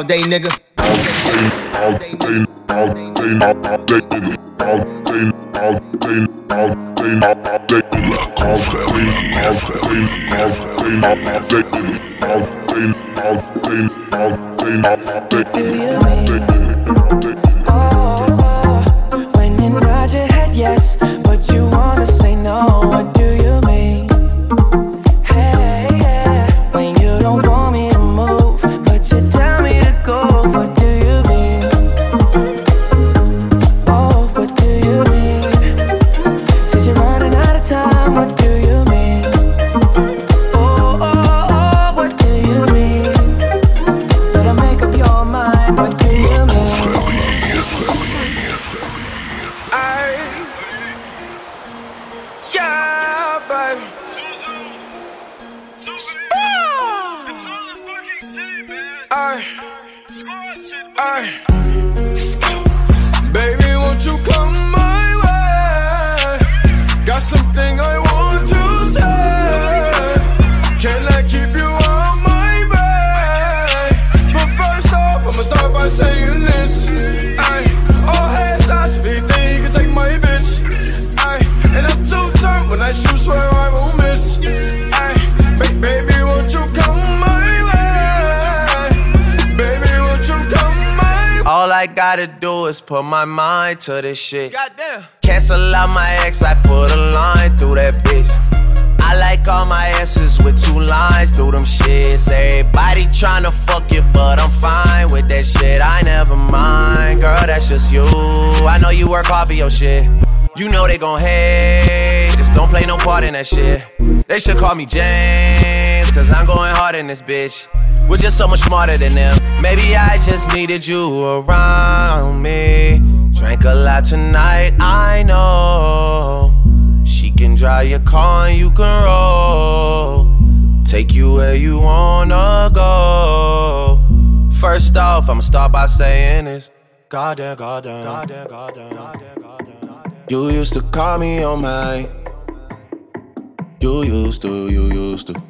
All day, nigga. all day, all day, all day. All day, all day, all day, all day. La confrérie, confrérie, confrérie, all. All day, all day, all day, all day, all day, all day. Oh, when you nod your head yes, but you wanna say no. Gotta do is put my mind to this shit. Goddamn. Cancel out my ex, I put a line through that bitch. I like all my asses with two lines through them shits. Everybody tryna fuck you, but I'm fine with that shit. I never mind, girl, that's just you. I know you work hard for your shit. You know they gon' hate, just don't play no part in that shit. They should call me James, cause I'm going hard in this bitch. We're just so much smarter than them. Maybe I just needed you around me. Drank a lot tonight, I know. She can drive your car and you can roll. Take you where you wanna go. First off, I'ma start by saying this. Goddamn, goddamn, goddamn, goddamn, goddamn, goddamn. You used to call me on my. You used to, you used to.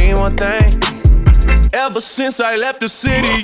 one thing. Ever since I left the city,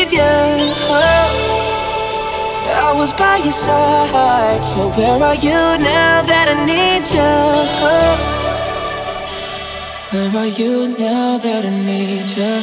was by your side. So where are you now that I need you? Where are you now that I need you?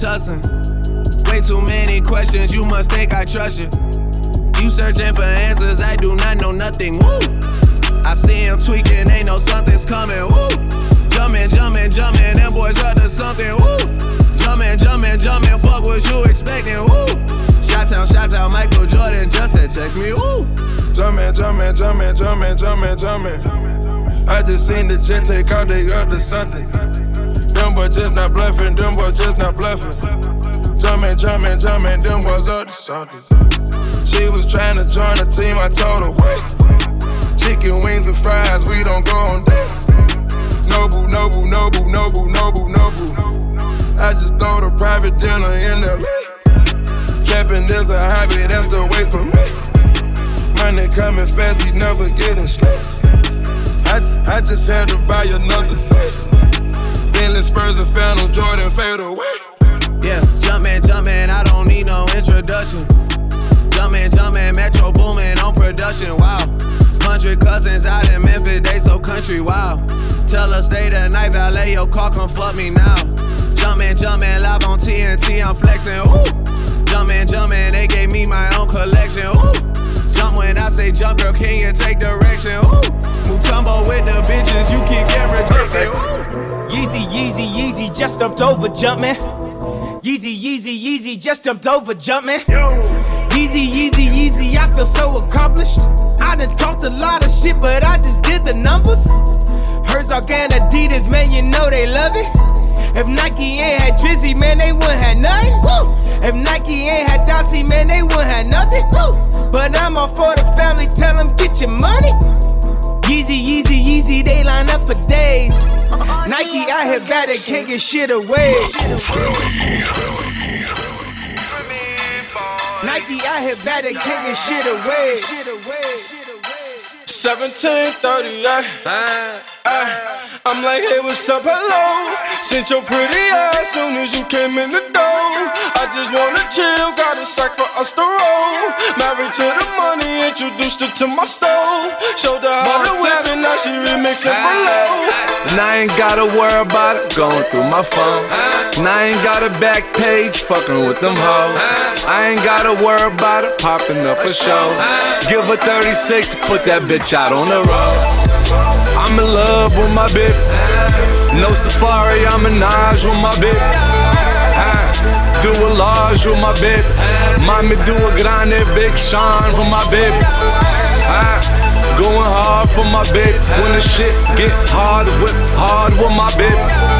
Robitussin. Way too many questions, you must think I trust you. You searching for answers, I do not know nothing. Woo! I see him tweaking, they know something's coming. Woo! Jumpman, Jumpman, Jumpman, them boys up to something. Woo! Jumpman, Jumpman, Jumpman, fuck what you expecting. Woo! Shout out, shout out, Michael Jordan just said text me. Woo! Jumpman, Jumpman, Jumpman, Jumpman, Jumpman, Jumpman. I just seen the jet take out, they up to something. Boys just not bluffing, them boys just not bluffing. Jumpman, Jumpman, Jumpman, them boys up to something. She was trying to join the team, I told her, wait. Chicken wings and fries, we don't go on dates. Noble, noble, noble, noble, noble, noble. I just throw the private dinner in LA. Trapping is a hobby, that's the way for me. Money coming fast, we never getting straight. I, I just had to buy another safe. Bentley Spurs and Phantom Jordan fade away. Yeah, Jumpman, Jumpman, I don't need no introduction. Jumpman, Jumpman, Metro boomin' on production, wow. Hundred cousins out in Memphis, they so country, wow. Tell her stay the night, valet your car, come fuck me now. Jumpman, Jumpman, live on TNT, I'm flexin', ooh. Jumpman, Jumpman, they gave me my own collection, ooh. Jump when I say jump, girl, can you take direction, ooh. Mutombo with the bitches, you keep getting rejected, ooh. Yeezy, Yeezy, Yeezy, just jumped over, Jumpman. Yeezy, Yeezy, Yeezy, just jumped over Jumpman. Yeezy, Yeezy, Yeezy, I feel so accomplished. I done talked a lot of shit, but I just did the numbers. Herzog and Adidas, man, you know they love it. If Nike ain't had Drizzy, man, they wouldn't have nothing. Woo! If Nike ain't had Dossie, man, they wouldn't have nothing. Woo! But I'm all for the family, tell them get your money. Yeezy, Yeezy, Yeezy, they line up for days. Nike out here bad, they can't get shit away. Nike out here bad, they can't get shit away. 1738. I'm like, hey, what's up, hello? Sent your pretty ass soon as you came in the door. I just wanna chill, got a sack for us to roll. Married to the money, introduced her to my stove. Showed her how to whip and now she remixing for low. And I ain't gotta worry about it going through my phone. And I ain't got a back page fucking with them hoes. I ain't gotta worry about it popping up a show. Give her 36, put that bitch out on the road. I'm in love with my bitch. No safari, I'm a Naj with my bitch. Do a large with my bitch. Mommy do a grande big Sean for my bitch. Going hard for my bitch. When the shit get hard, whip hard with my bitch.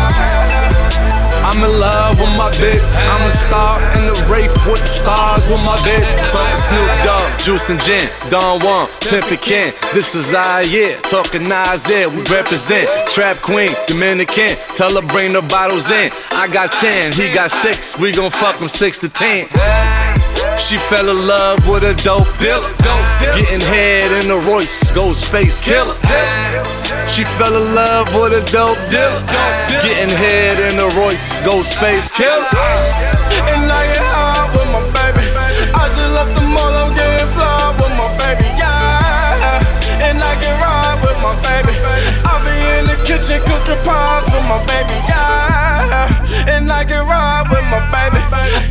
I'm in love with my bitch. I'm a star in the rape with the stars with my bitch. Talking Snoop Dogg, Juice and Gin, Don Juan, Pimpin' Ken. This is our year. Talking Nasir, we represent. Trap Queen, Dominican. Tell her bring the bottles in. I got 10, he got 6. We gon' fuck him 6 to 10. She fell in love with a dope dealer. Getting head in a Royce, ghost face killer. She fell in love with a dope dealer. Getting head in a Royce, ghost face killer. And I get hard with my baby. I just left the mall, I'm getting fly with my baby, yeah. And I can ride with my baby. I be in the kitchen cooking pies with my baby, yeah. And I can ride with my baby.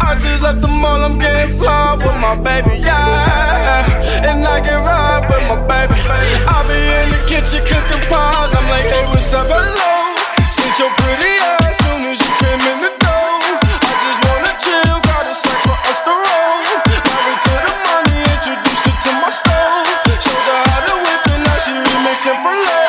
I just left the mall, I'm getting fly with my baby, yeah. And I can ride with my baby. I be in the kitchen cooking pies. I'm like, hey, what's up, hello? Since your pretty ass soon as you came in the door. I just wanna chill, got a sack for us to roll. Married to the money, introduced her to my stove. Showed her how to whip and now she remixing for low.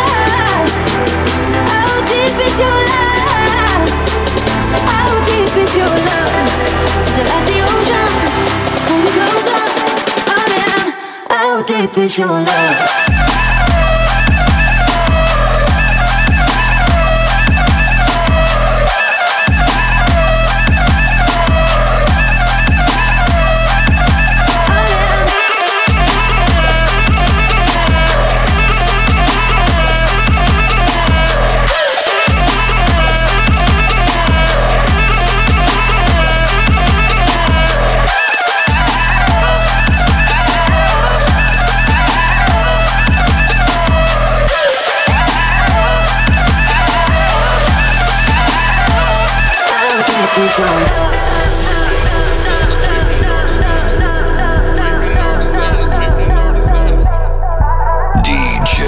Deep is your love? How deep is your love? DJ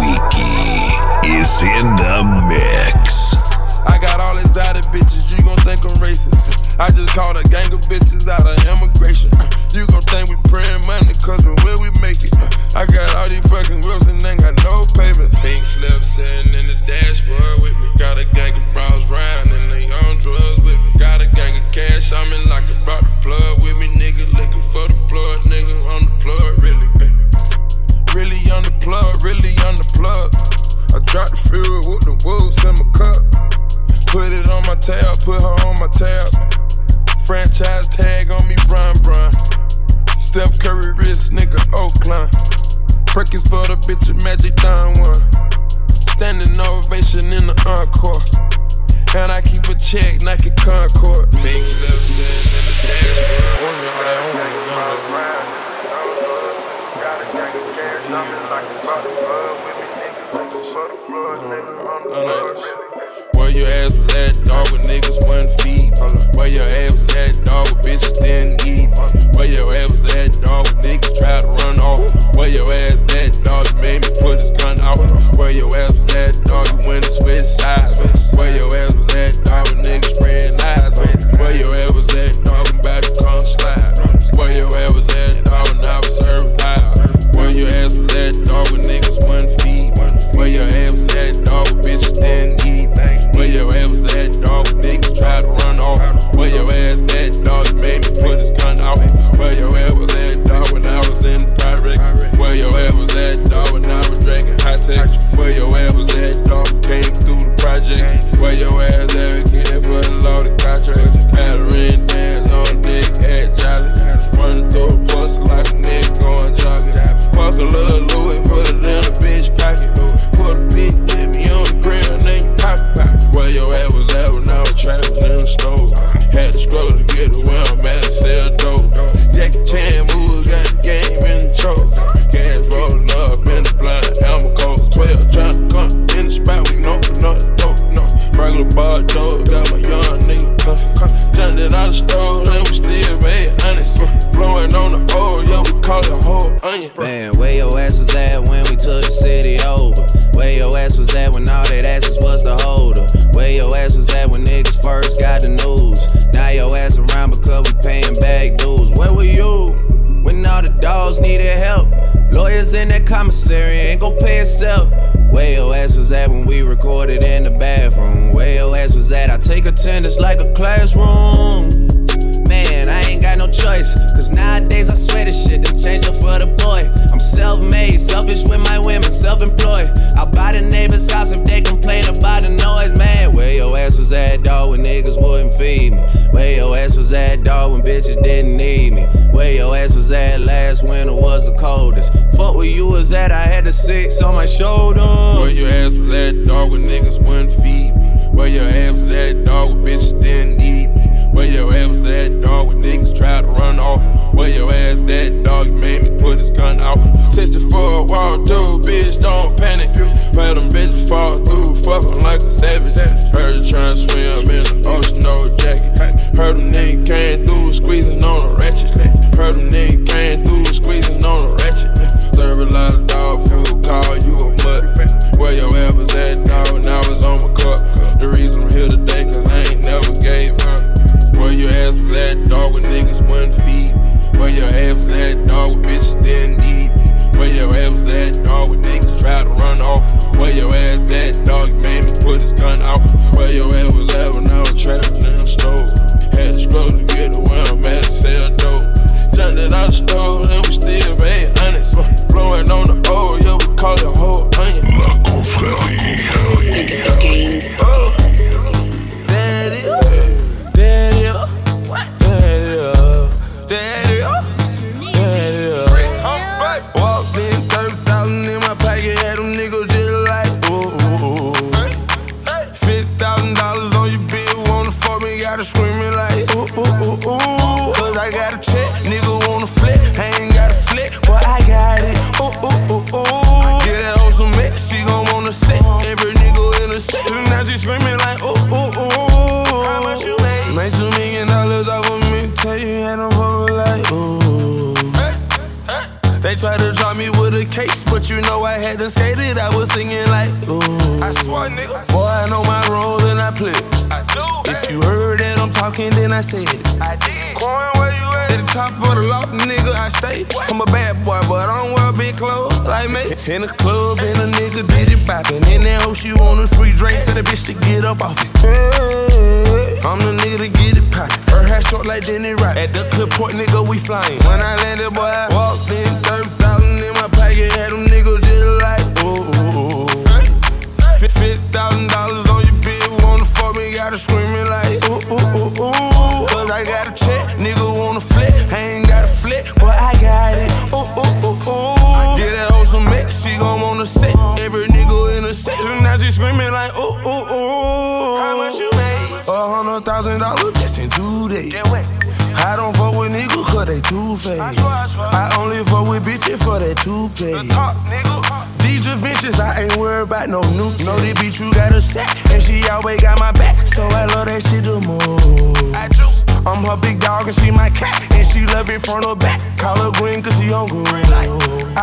Wiki is in the mix. I got all exotic bitches, you gon' think I'm racist. I just called a gang of bitches out of immigration. You gon' think we praying money cause of where we make it. I got all these fucking wheels and ain't got no payments. Pink slip sitting in the dashboard with me. Got a gang of bras round savage. Heard her trying swim in the ocean, no jacket. Heard them niggas came through squeezing on a ratchet. Heard them niggas came through squeezing on a ratchet. Serve a lot of dog food, call you a mutt. Where your ass was at, dog, now it's on my cup. The reason I'm here today, cause I ain't never gave up. Where your ass was at, dog, when niggas wouldn't feed me. Where your ass was at, dog, when bitches didn't need me. Where your ass was at, dog, when niggas tried to run off gun out. Where your ass was at when I was trapped in the store. Had to struggle to get away, I'm mad to sell dope. Jumped out the stove, and we In the club and a nigga did it poppin'. In that hoe she want a free drink, tell that bitch to get up off it. I'm the nigga to get it poppin'. Her hair short like Denny Rock. At the clip point, nigga, we flyin'. When I landed, boy,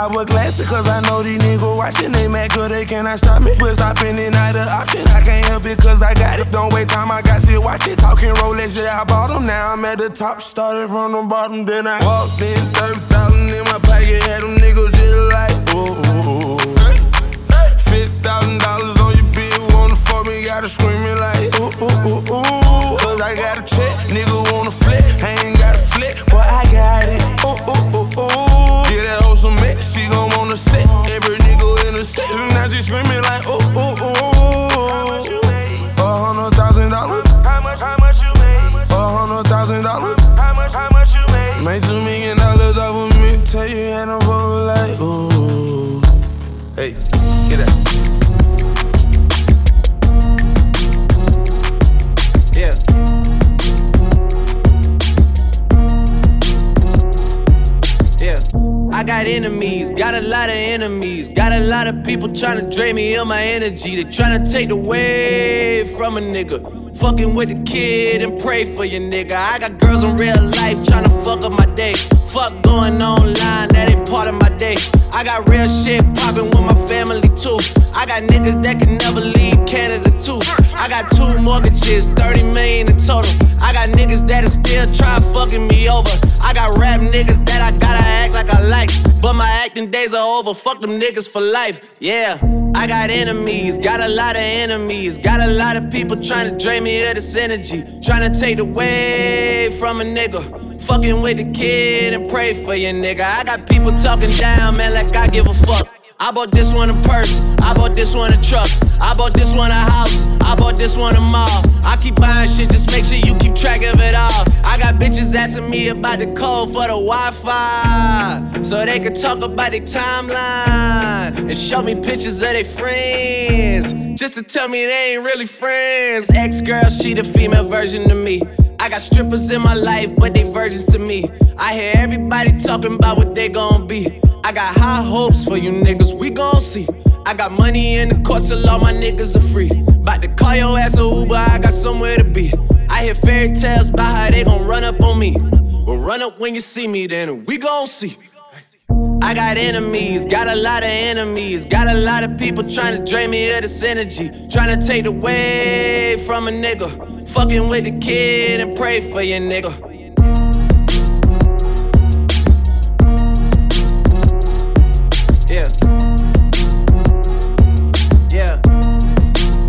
I wear glasses cause I know these niggas watching. They mad cause they cannot stop me. But stopping it not an option. I can't help it cause I got it. Don't wait time, I got shit, watch it. Talking Rolex, yeah, I bought them. Now I'm at the top, started from the bottom. Then I walked in, 30,000 in my pocket, had them people trying to drain me of my energy. They trying to take away from a nigga. Fucking with the kid and pray for your nigga. I got girls in real life trying to fuck up my day. Fuck going online, that ain't part of my day. I got real shit popping with my family too. I got niggas that can never leave Canada too. I got two mortgages, 30 million in total. I got niggas that are still trying fucking me over. I got rap niggas that I gotta Acting days are over. Fuck them niggas for life. Yeah. I got enemies, got a lot of enemies, got a lot of people trying to drain me of this energy, trying to take away from a nigga. Fucking with the kid and pray for your nigga. I got people talking down, man, like I give a fuck. I bought this one a purse, I bought this one a truck, I bought this one a house, I bought this one a mall. I keep buying shit, just make sure you keep track of it all. I got bitches asking me about the code for the Wi-Fi, so they can talk about their timeline and show me pictures of their friends, just to tell me they ain't really friends. Ex-girl, she the female version of me. I got strippers in my life, but they virgins to me. I hear everybody talking about what they gon' be. I got high hopes for you niggas, we gon' see. I got money in the course, so all my niggas are free. About to call your ass a Uber, I got somewhere to be. I hear fairy tales about how they gon' run up on me. Well, run up when you see me, then we gon' see. I got enemies, got a lot of enemies, got a lot of people trying to drain me of this energy, trying to take away from a nigga. Fucking with the kid and pray for your nigga.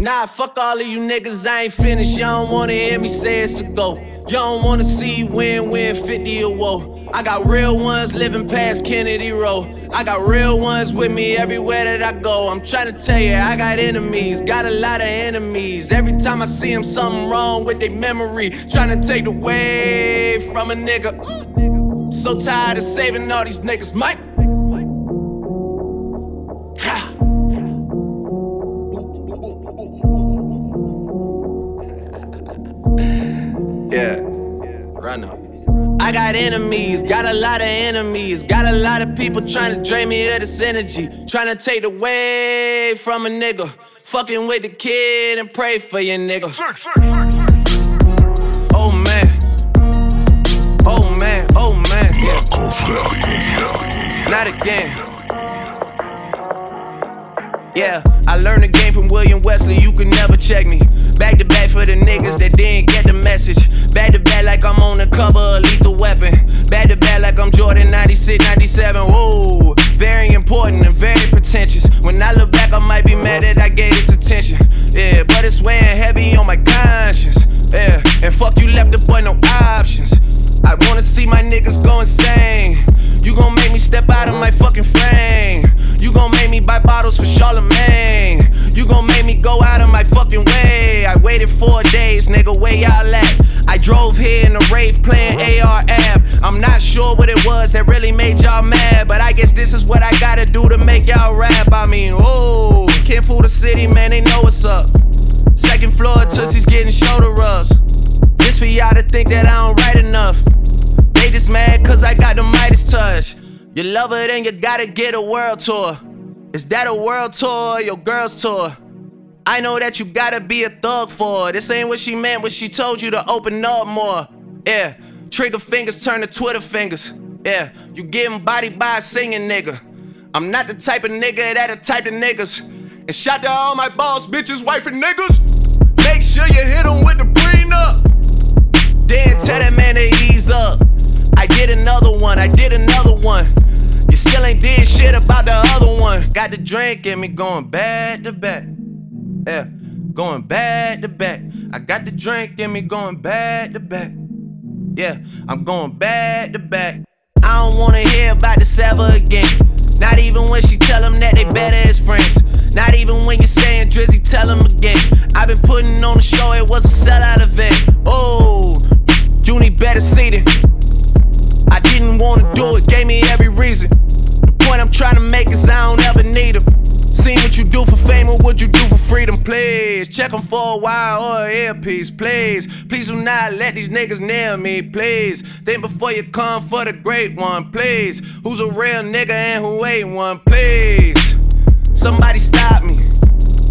Nah, fuck all of you niggas, I ain't finished. Y'all don't wanna hear me say it's a go. Y'all don't wanna see win win 50 or woe. I got real ones living past Kennedy Road. I got real ones with me everywhere that I go. I'm trying to tell you, I got enemies, got a lot of enemies. Every time I see them, something wrong with their memory. Trying to take away from a nigga. So tired of saving all these niggas, Mike. Yeah, run up. I got enemies, got a lot of enemies, got a lot of people trying to drain me of this energy, trying to take away from a nigga. Fucking with the kid and pray for your nigga. Oh man, oh man, oh man. Not again. Yeah, I learned the game from William Wesley, you can never check me. Back to back for the niggas that didn't get the message. Back to back like I'm on the cover of Lethal Weapon. Back to back like I'm Jordan 96, 97. Whoa, very important and very pretentious. When I look back, I might be mad that I gave this attention. Yeah, but it's weighing heavy on my conscience. Yeah, and fuck you left the boy no options. I wanna see my niggas go insane. You gon' make me step out of my fucking frame. You gon' make me buy bottles for Charlemagne. You gon' make me go out of my fucking way. I waited four days, nigga, where y'all at? I drove here in a Wraith playing AR-AB. I'm not sure what it was that really made y'all mad, but I guess this is what I gotta do to make y'all rap. I mean, ooh, can't fool the city, man, they know what's up. Second floor, Tootsie's getting shoulder rubs. This for y'all to think that I don't write enough. They just mad cause I got the Midas touch. You love her, then you gotta get a world tour. Is that a world tour or your girl's tour? I know that you gotta be a thug for her. This ain't what she meant when she told you to open up more. Yeah, trigger fingers turn to Twitter fingers. Yeah, you getting body by a singing nigga. I'm not the type of nigga that a type of niggas. And shout to all my boss bitches, wife and niggas. Make sure you hit them with the prenup. Then tell that man to ease up. I did another one, I did another one. You still ain't did shit about the other one. Got the drink in me going back to back. Yeah, going back to back. I got the drink in me going back to back. Yeah, I'm going back to back. I don't wanna hear about this ever again. Not even when she tell them that they better as friends. Not even when you're saying Drizzy, tell them again. I've been putting on the show, it was a sellout event. Oh, you need better seating. I didn't wanna do it, gave me every reason. The point I'm trying to make is I don't ever need them. Seen what you do for fame or what you do for freedom, please. Check them for a while oh, or an earpiece, please. Please do not let these niggas near me, please. Think before you come for the great one, please. Who's a real nigga and who ain't one, please. Somebody stop me.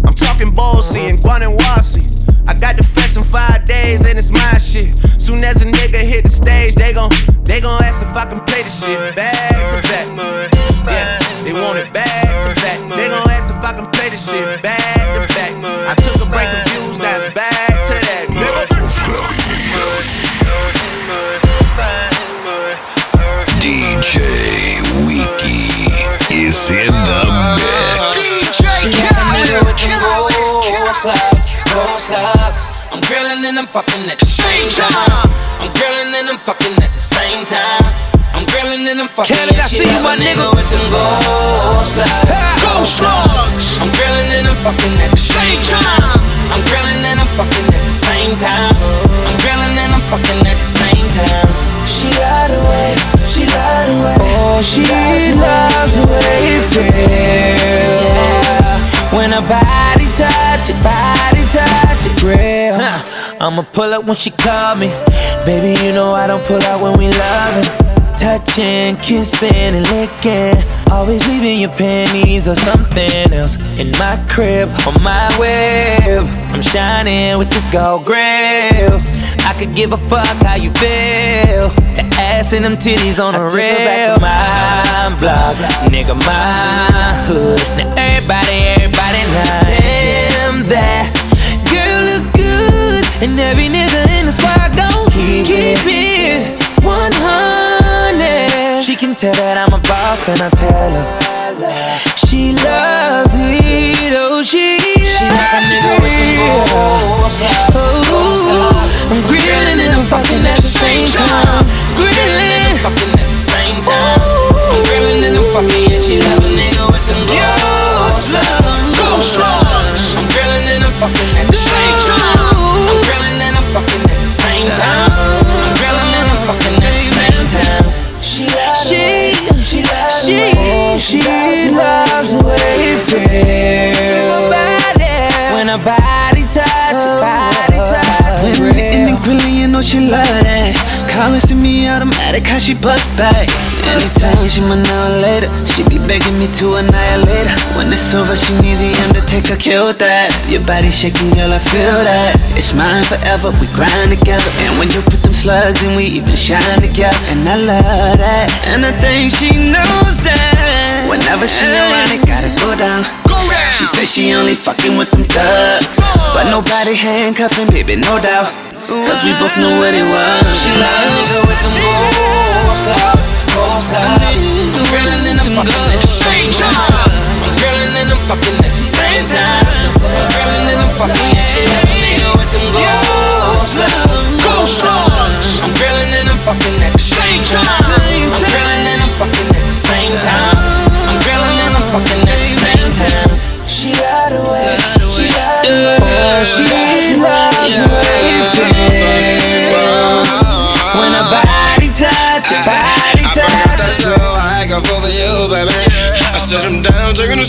I'm talking Bossy and Guanawasi. I got the in five days and it's my shit. Soon as a nigga hit the stage, they gon' they gon' ask if I can play the shit back to back. Yeah, they want it back to back. They gon' ask if I can play the shit back to back. I took a break from views, now it's back to that. Nigga. DJ Wiki is in the mix. She got a nigga with them gold slides, gold slides. I'm grilling and I'm fucking at the same time. I'm grilling and I'm fucking at the same time. I'm grilling and I'm fucking Canada, and she see you, love my a nigga nigga. with them gold slides, Gold slugs. I'm grilling and I'm fucking at the same time. I'm grilling and I'm fucking at the same time. I'm grilling and I'm fucking at the same time. She lied away, she lied away. Oh, she loves the way it feels. When her body touch it, body touch it, real. I'ma pull up when she call me. Baby, you know I don't pull out when we loving. Touching, kissing, and licking. Always leaving your panties or something else in my crib on my web. I'm shining with this gold grill. I could give a fuck how you feel. The ass and them titties on the I took her back to my block, nigga, my hood. Now everybody, everybody lying. And every nigga in the squad gon' keep, keep it 100. She can tell that I'm a boss, and I tell her she loves it. Oh, she She like a nigga with slides, gold slides. I'm grilling and I'm fucking at the same time. Grilling. And I'm fucking at the same time. Oh. I'm grilling and I'm fucking, yeah, she love a nigga with them gold slugs, gold slugs. I'm grilling and I'm fucking at the same time. Know she love that. Calling to me automatic, how she bust back. Anytime she my now or later, she be begging me to annihilate her. When it's over, she need the undertaker, kill that. Your body shaking, girl, I feel that. It's mine forever, we grind together. And when you put them slugs in, we even shine together. And I love that, and I think she knows that. Whenever she around, it gotta go down. She says she only fucking with them thugs. But nobody handcuffing, baby, no doubt. Cause we both know what it was. She like a nigga with them gold slugs, gold slugs. I'm grilling and I'm fucking at the same time. I'm grilling and I'm fucking at the same time. I'm grilling and I'm fucking, yeah, she like a nigga with them gold slugs,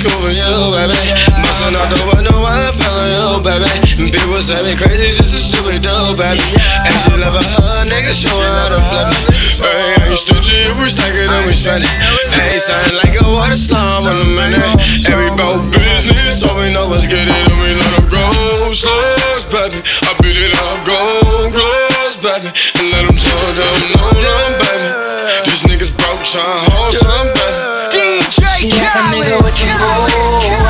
for you, baby. Bustin' out the window while I fell you, baby. People say me crazy just to shit we do, baby. And she love a hug, nigga, show her how to flip it. Hey, ain't stingy if we stack it and we spend it. Hey, sound like a water slime on a minute. Every bout business, all we know is get it and we let them go. Slugs, baby. I beat it up, gold gloves, baby. And let them show them know them, baby. These niggas broke, tryna hold some, baby. She like a nigga with them gold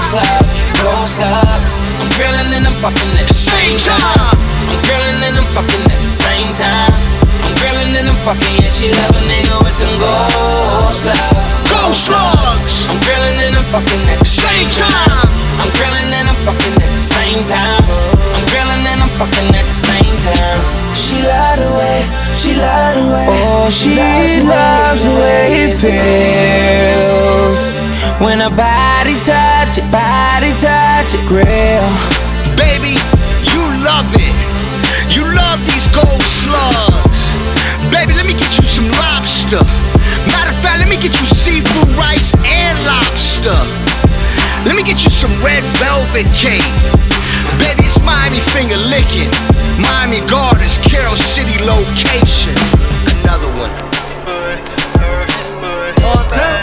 slugs, gold slugs. I'm grilling and I'm fucking at the same time. I'm grilling and I'm fucking at the same time. I'm grilling and I'm fucking, yeah, she love a nigga with them gold slugs, gold slugs. I'm grilling and I'm fucking at the same time. I'm grilling and I'm fucking at same time. I'm grilling and I'm fucking at the same time. She lied away, she lied away. Oh, she loves the way it feels when her body touch it, body touch it, grill. Baby, you love it. You love these gold slugs. Baby, let me get you some lobster. Matter of fact, let me get you seafood rice and lobster. Let me get you some red velvet cake. Baby, it's Miami finger licking. Miami Gardens, Carroll City location. Another one. You know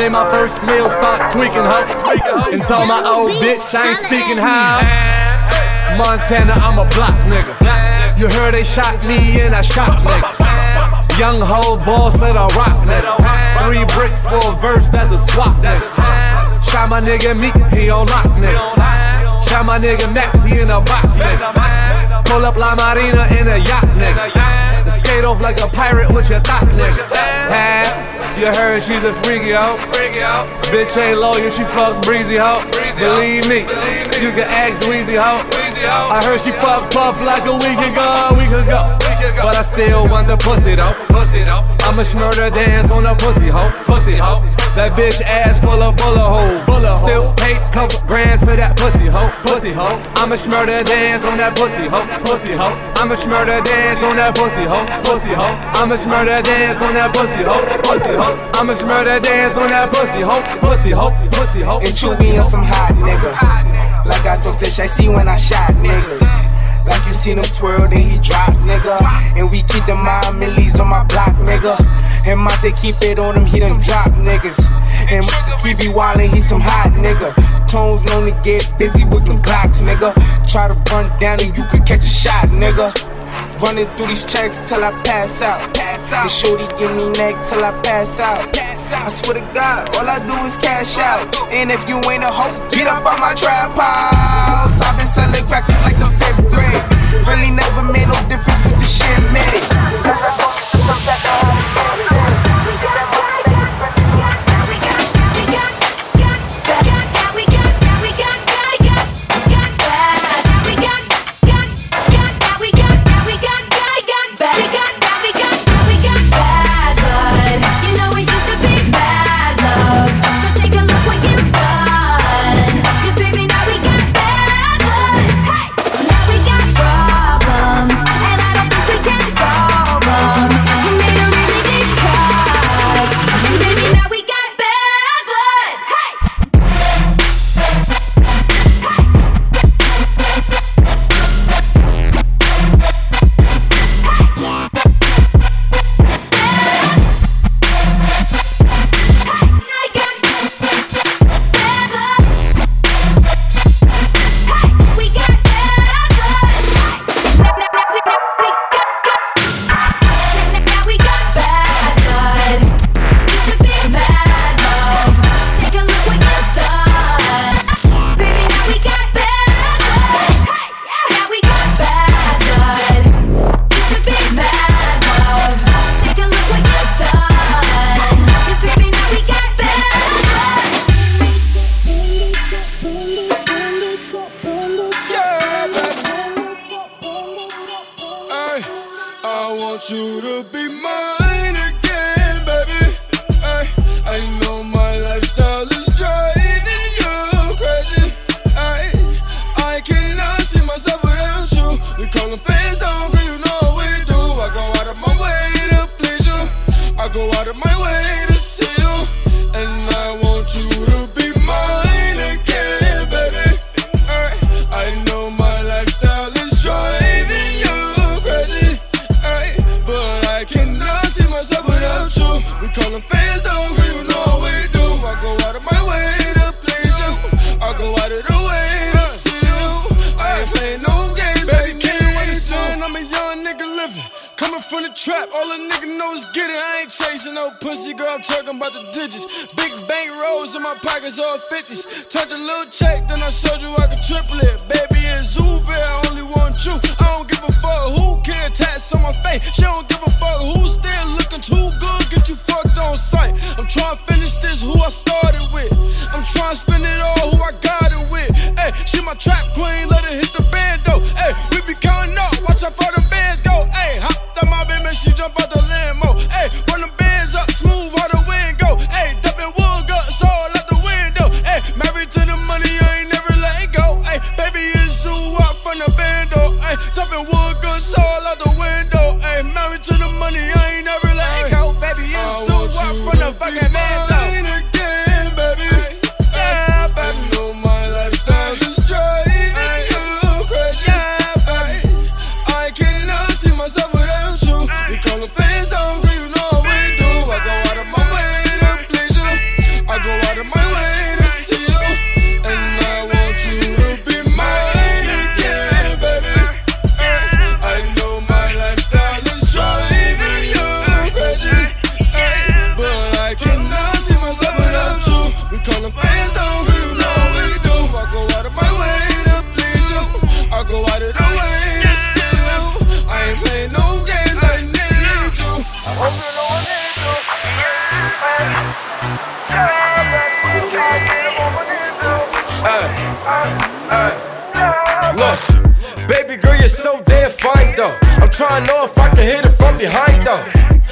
Made my first meal, start tweaking ho. And told my old bitch I ain't speaking how. Montana, I'm a block nigga. You heard they shot me and I shot nigga. Young hoe boss said I rock nigga. Three bricks for a verse, that's a swap nigga. Shot my nigga Meek, he on lock nigga. Shot my nigga Max, he in a box nigga. Pull up La Marina in a yacht nigga. Skate off like a pirate with your thought nigga. You heard she's a freaky hoe. Bitch ain't loyal, she fuck breezy hoe. Believe me, you can ask Weezy hoe. I heard she fuck Puff like a week ago, a week ago. But I still want the pussy though. Pussy though. I'ma smurder dance on a pussy hoe. Pussy hoe. That bitch ass full of bullet hole. Bullet Still paid couple grands for that pussy hoe. Pussy hoe. I'ma smurder dance on that pussy hoe. Pussy hoe. I'ma smurder dance on that pussy hoe. Pussy hoe. I'ma smurder dance on that pussy hoe. Pussy hoe. I'ma smurder dance on that pussy hoe. Pussy hoe. Pussy hoe. And Chewy on some hot nigga. Like I told Tish, I see when I shot niggas. Like you seen him twirl, then he drop, nigga. And we keep the mind millies on my block, nigga. And Monte keep it on him, he done drop niggas. And he be wildin', he some hot nigga. Tones known to get busy with them Glocks, nigga. Try to run down and you could catch a shot, nigga. Running through these checks till I pass out. Pass out. And shorty give me neck till I pass out. I swear to God, all I do is cash out. And if you ain't a hoe, get up on my trap house. I've been selling cracks since like the fifth grade. Really never made no difference with the shit made.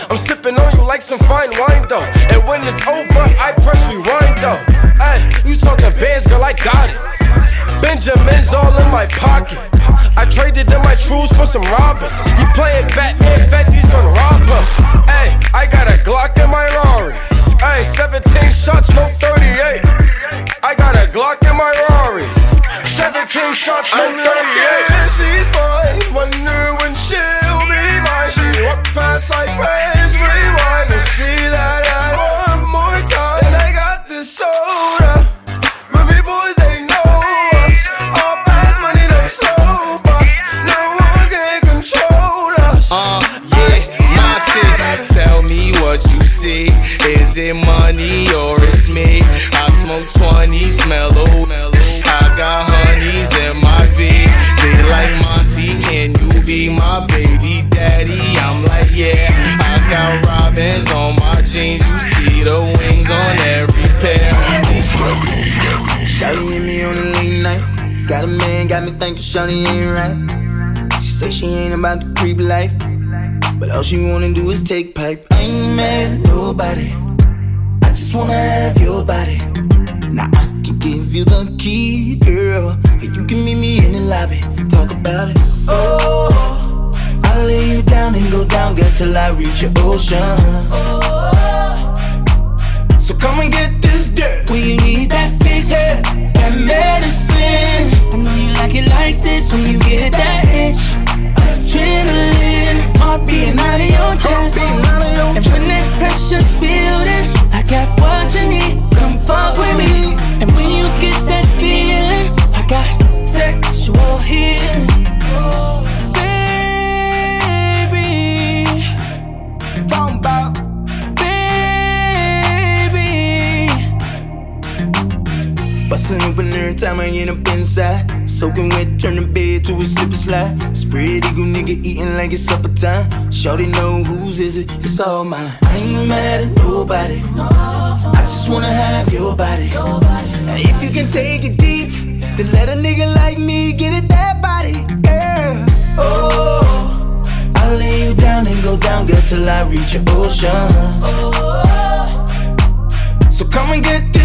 I'm sipping on you like some fine wine though. And when it's over, I press rewind though. Hey, you talking bands, girl, I got it. Benjamin's all in my pocket. I traded in my trues for some robins. You playing Batman, Fetty's gonna rob her. Hey, I got a Glock in my Rari. Hey, 17 shots, no 38. I got a Glock in my Rari. 17 shots, no 38. Got Shawty ain't right. She say she ain't about the creep life. But all she wanna do is take pipe. I ain't mad at nobody. I just wanna have your body. Now I can give you the key, girl. And you can meet me in the lobby. Talk about it. Oh, I'll lay you down and go down, girl, till I reach your ocean. Oh, So come and get this dirt. When you need that fix, that medicine. I know you like it like this when you get that itch. Adrenaline, heart beating out of your chest. And when that pressure's building, I got what you need. Come fuck with me. And when you get that feeling, I got sexual healing. Baby, baby. Bustin' open every time I end up inside. Soaking wet, turn the bed to a slip and slide. Spread eagle nigga eating like it's supper time. Shorty know whose is it, it's all mine. I ain't mad at nobody. I just wanna have your body. And if you can take it deep, then let a nigga like me get it that body, girl. Oh, I'll lay you down and go down, girl, till I reach your ocean. So come and get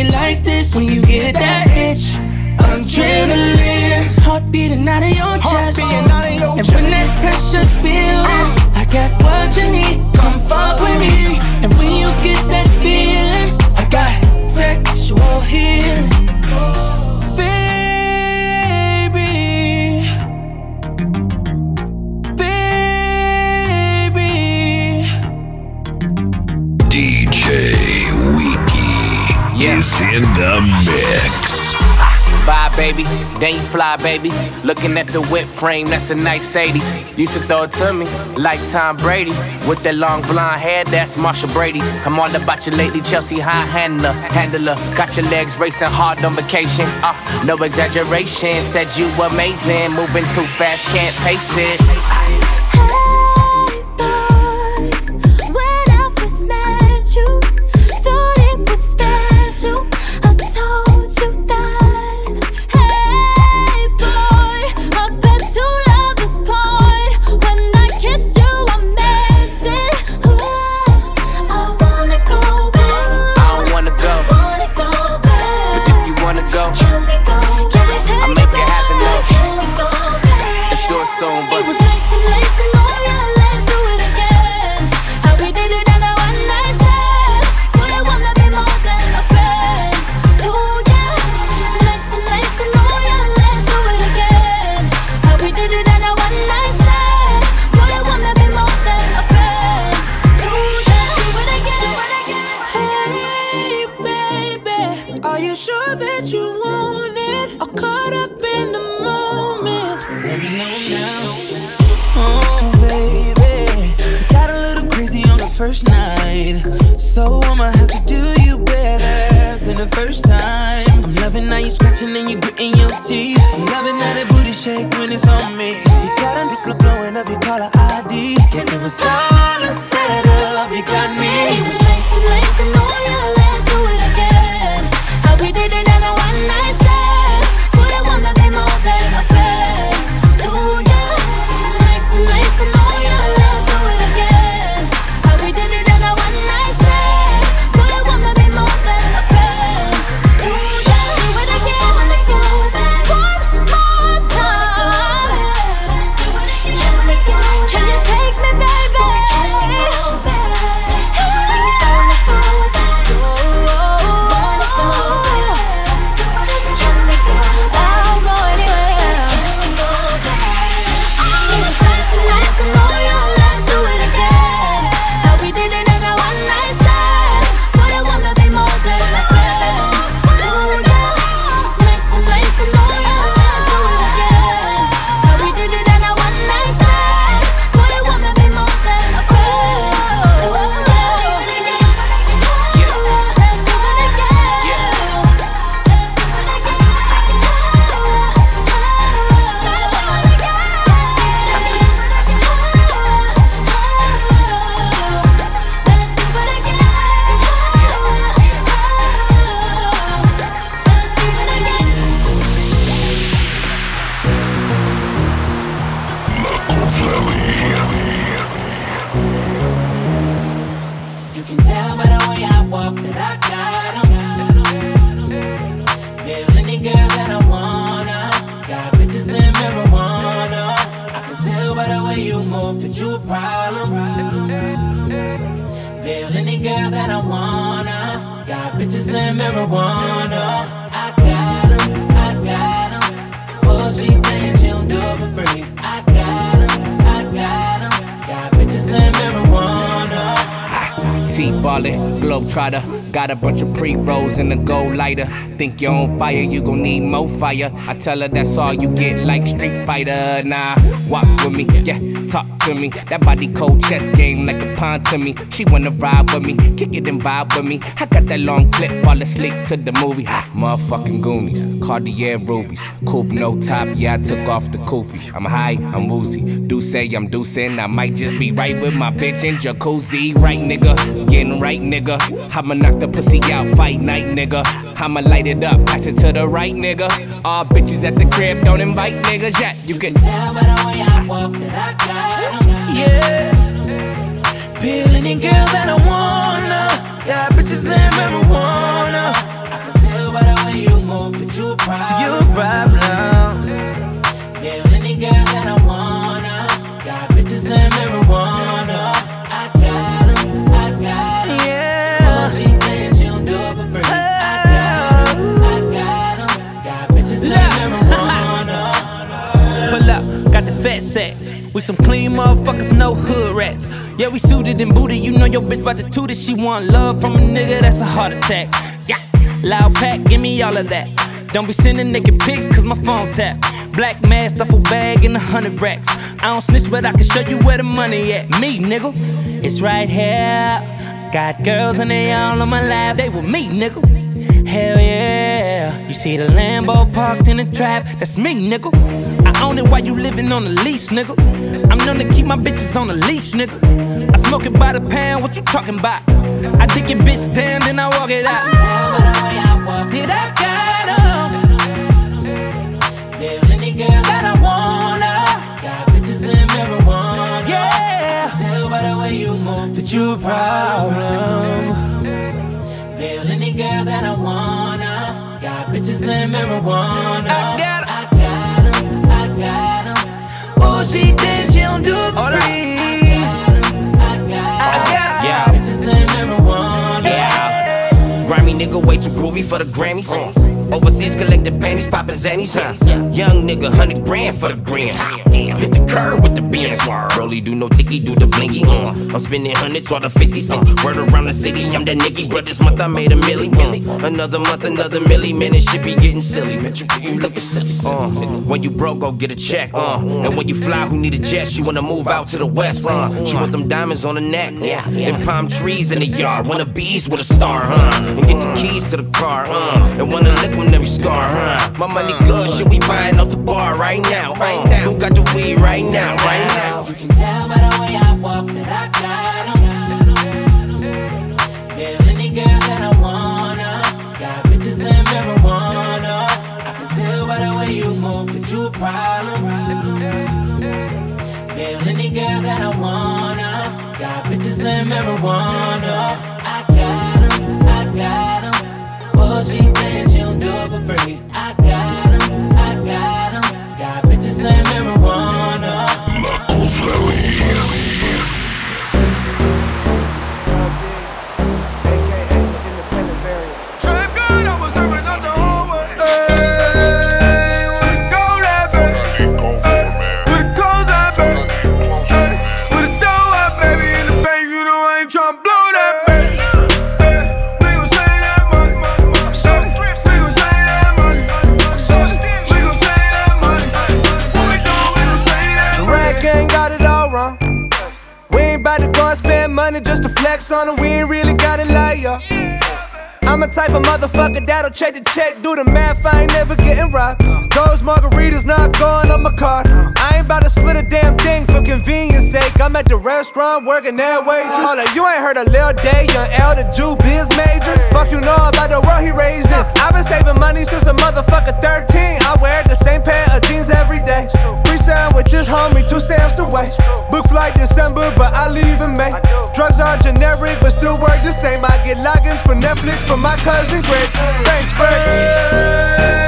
it like this when you get that itch. Adrenaline, heart beating out of your chest. and when that pressure's building, I got what you need. Come fuck with me. In the mix. Bye, baby. Then you fly, baby. Looking at the whip frame, that's a nice 80s. Used to throw it to me like Tom Brady. With that long blonde hair, that's Marcia Brady. I'm all about you lately, Chelsea high handler. Handler, got your legs racing hard on vacation. Uh, no exaggeration, said you amazing. Moving too fast, can't pace it. It but Guess rolls in gold lighter. Think you're on fire, you gon' need more fire. I tell her that's all you get, like Street Fighter. Nah, walk with me, yeah, talk to me. That body cold chess game like a pawn to me. She wanna ride with me, kick it and vibe with me. I got that long clip, fall asleep to the movie. Ha, motherfucking Goonies, Cartier rubies, coupe no top. Yeah, I took off the kufi. I'm high, I'm woozy. Do say I'm deucing. I might just be right with my bitch in jacuzzi. Right, nigga, getting right, nigga. I'ma knock the pussy out, fight night, nigga. I'ma light it up, pass it to the right, nigga. All bitches at the crib, don't invite niggas yet. You can tell by the way I walk that I got yeah. Peel any girl that I wanna. Got bitches and marijuana. I can tell by the way you move that you a problem. You a problem. We some clean motherfuckers, no hood rats. Yeah, we suited and booted. You know your bitch about to toot it. She want love from a nigga, that's a heart attack. Yeah, loud pack, give me all of that. Don't be sending naked pics, cause my phone tap. Black mask, duffel bag, and a hundred racks. I don't snitch, but I can show you where the money at. Me, nigga, it's right here. Got girls and they all on my lap, they with me, nigga. Hell yeah. You see the Lambo parked in the trap, that's me, nigga. I own it while you living on the lease, nigga. I'm known to keep my bitches on the leash, nigga. I smoke it by the pound, what you talking about? I dig your bitch down, then I walk it out. Did I got 'em? Yeah, any girl that I wanna. Got bitches and marijuana. Yeah. I tell by the way you move that you a problem. And marijuana. I got 'em. I got 'em, I got 'em. Oh, she thinks she don't do it for free. I got 'em, Yeah. bitches and marijuana. Yeah. Grimy nigga way too groovy for the Grammys. Mm. Overseas collected panties, poppin' zannies, huh? Young nigga, hundred grand for the green. Hit the curb with the beans. Rolly do no ticky, do the blinky. Uh. I'm spending hundreds or the fifties. Uh. Word around the city, I'm that nigga. But this month I made a milli. Uh. Another month, another milli. Man, this shit be getting silly. Man, you, you looking silly. Uh. When you broke, go get a check. Uh. And when you fly, who need a jet? She wanna move out to the west. Uh. She want them diamonds on the neck. Yeah. And palm trees in the yard. Wanna bees with a star, huh? And get the keys to the car, uh. And wanna lick on every huh? My money good, shit, we buying up the bar right now, right now. Who got the weed right now, right now? You can tell by the way I walk that I got 'em. Yeah, any girl that I wanna. Got bitches and marijuana. I can tell by the way you move that you a problem. Yeah, any girl that I wanna. Got bitches and marijuana. Flex on. We ain't really got it like ya. I'm a type of motherfucker that'll check the check, do the math, I ain't never getting robbed. Those margaritas not going on my card. I ain't about to split a damn thing for convenience sake. I'm at the restaurant working that way. Hold you ain't heard of Lil Day, young the Jew biz major. Fuck you know about the world he raised in. I've been saving money since a motherfucker 13. I wear the same pair of jeans every day. Sandwiches, homie, two stamps away. Book flight December, but I leave in May. Drugs are generic, but still work the same. I get logins for Netflix from my cousin Greg. Thanks, Greg.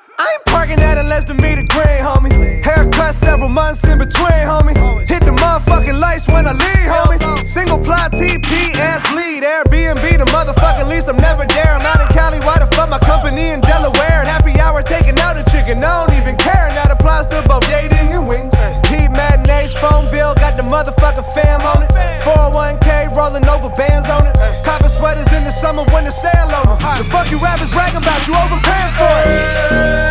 I ain't parking at a less than meter green, homie. Haircut several months in between, homie. Hit the motherfucking lights when I leave, homie. Single ply TP, ass bleed. Airbnb, the motherfucking lease. I'm never there. I'm not in Cali. Why the fuck my company in Delaware? Happy hour taking out a chicken. I don't even care. Now the applies to both dating and wings. Heat matinees, phone bill, got the motherfucking fam on it. 401k rolling over bands on it. Copper sweaters in the summer when the sale it. The fuck you rappers bragging about, you overpaying for it.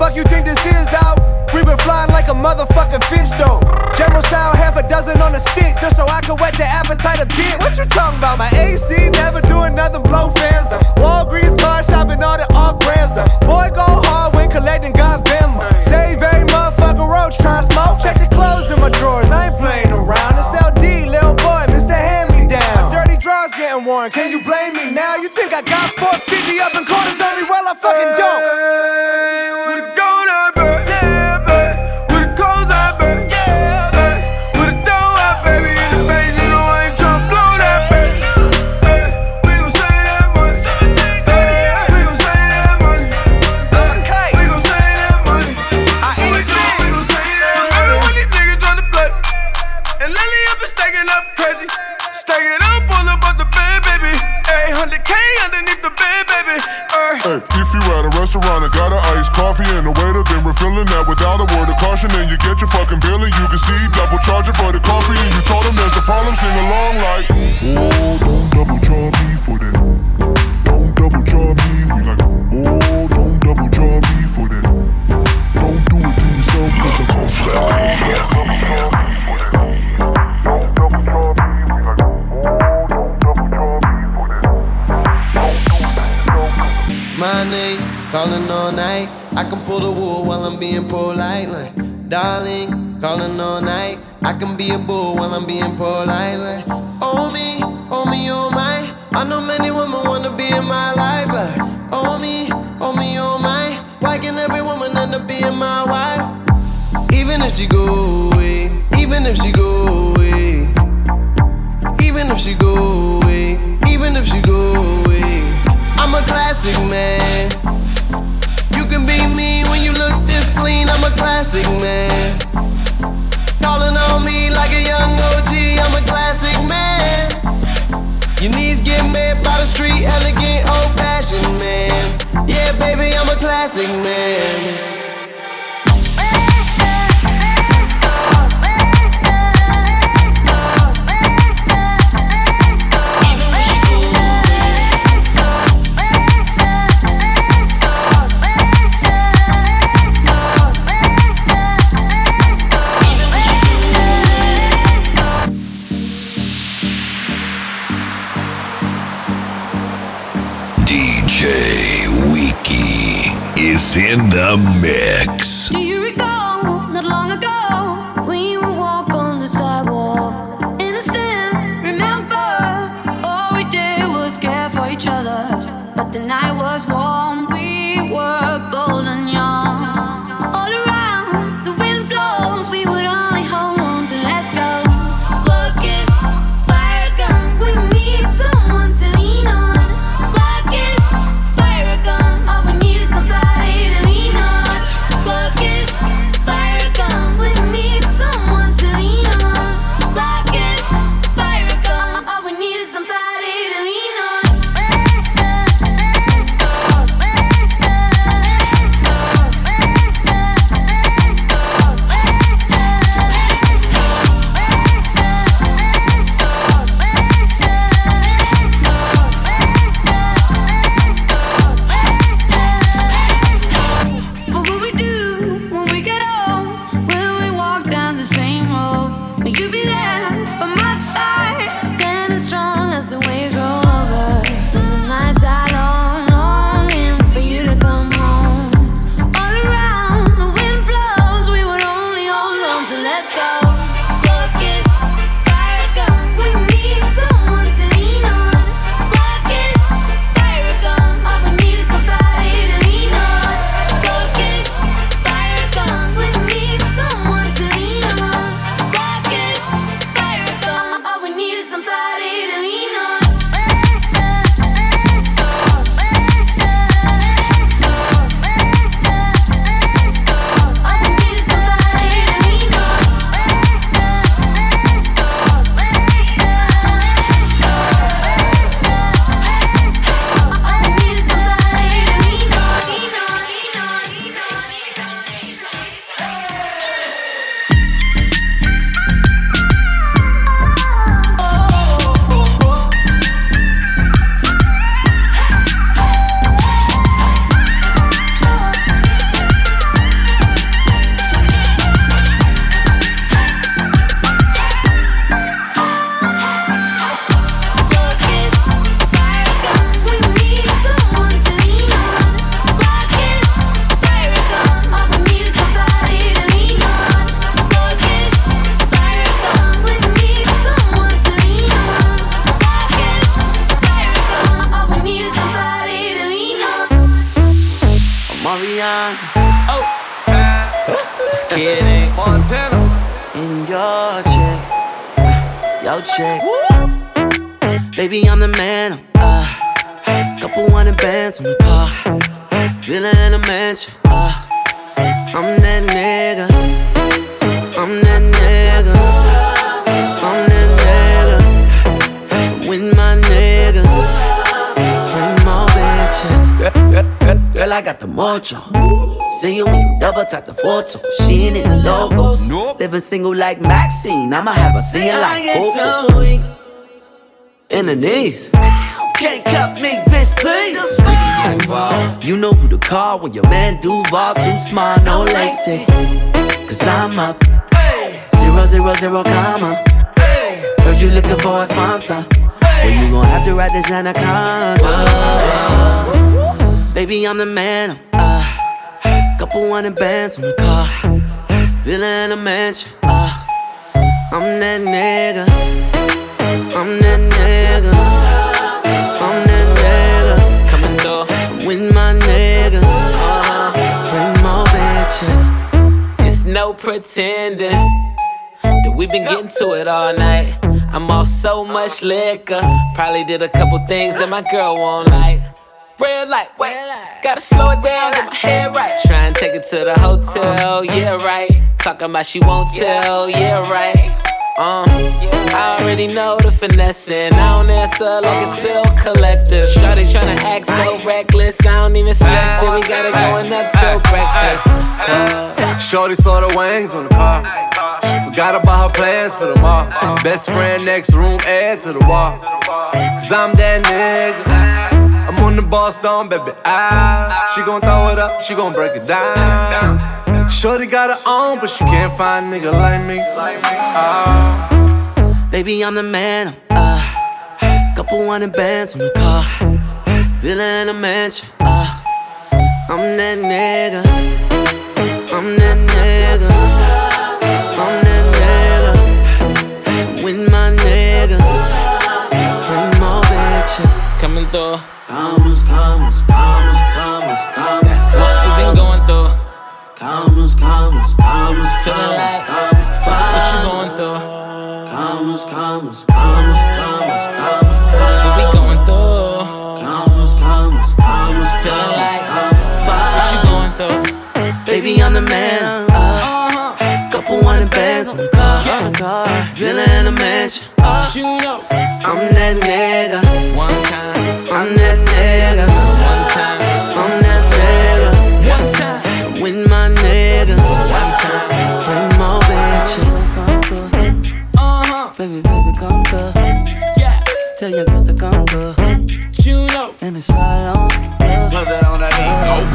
Fuck you think this is, dawg? Free been flying like a motherfucking finch, though. General style, half a dozen on a stick, just so I can whet the appetite a bit. What you talking about? My AC never doing nothing, blow fans, though. Walgreens car shopping, all the off brands, though. Boy, go hard when collecting, got Venmo. Save every motherfucker roach, try smoke. Check the clothes in my drawers, I ain't playing around. It's LD, little boy, Mr. Hand Me Down. My dirty drawers getting worn, can you blame me now? You think I got 450 up in quarters on me? Well, I fucking don't. Hey, if you at a restaurant and got an iced coffee and the waiter been refilling that without a word of caution, and you get your fucking bill and you can see double charging for the coffee, and you told him there's a problem, sing along like, oh, don't double charge me for that. Don't double charge me. We like, oh, don't double charge me for that. Don't do it to yourself, cause I'm My name, calling all night. I can pull the wool while I'm being polite. Like, darling, calling all night. I can be a bull while I'm being polite. Like, oh me, oh me, oh my. I know many women wanna be in my life. Like, oh me, oh me, oh my. Why can every woman end up being my wife? Even if she go away, even if she go away, even if she go away, even if she go away. I'm a classic man. You can be me when you look this clean. I'm a classic man. Calling on me like a young OG. I'm a classic man. Your knees get met by the street, elegant, old fashioned man. Yeah, baby, I'm a classic man. DJ Wiki is in the mix. Your check, your check. Baby, I'm the man. I'm, Uh, couple hundred bands on the car. Villa in a mansion. Uh, I'm that nigga. I'm that nigga. Girl, girl, girl, girl, I got the mojo. See you when you double tap the photo. She ain't in the logos. Living single like Maxine. I'ma have a singing like Coco. In the knees. Can't cut me, bitch, please. You know who to call when your man Duval too smart, no lacy. Cause I'm up. Zero, zero, zero, comma. Heard you looking for a sponsor. Well, you gon' have to ride this anaconda. Baby, I'm the man. I'm, Uh, couple hundred bands on the car. In a mansion. Uh, I'm that nigga. I'm that nigga. I'm that nigga. Coming through. With my niggas. Uh, bring more bitches. It's no pretending that we've been getting to it all night. I'm off so much liquor. Probably did a couple things that my girl won't like. Red light, wait, gotta slow it down, get my head right. Try and take it to the hotel, yeah, right. Talking about she won't tell, yeah, right. Uh, I already know the finessing. I don't answer like it's bill collector. Shawty tryna act so reckless. I don't even stress it. We got it going up till breakfast. Uh, Shorty saw the wings on the. She forgot about her plans for tomorrow. Best friend next room, add to the wall. Cause I'm that nigga. I'm the boss down, baby. Ah, she gon' throw it up, she gon' break it down. Shorty got her own, but she can't find a nigga like me. Ah. Baby, I'm the man. Uh, couple hundred bands on the car. In a mansion. Uh, I'm that nigga. I'm that nigga. I'm through. Commas, commas, commas, commas, commas. That's what we been going through. Commas, commas, commas, Feeling like commas, what you going through? Commas, commas, commas, commas, commas, What we going through? commas, commas, commas, Feeling like commas, what you going through? Baby, I'm the man. Uh, couple hundred bands on the car, on the car. Villa in a mansion. Uh, You know, I'm that nigga. Tell your girls to conquer. You know, And it's all on. Put that on that beat, go.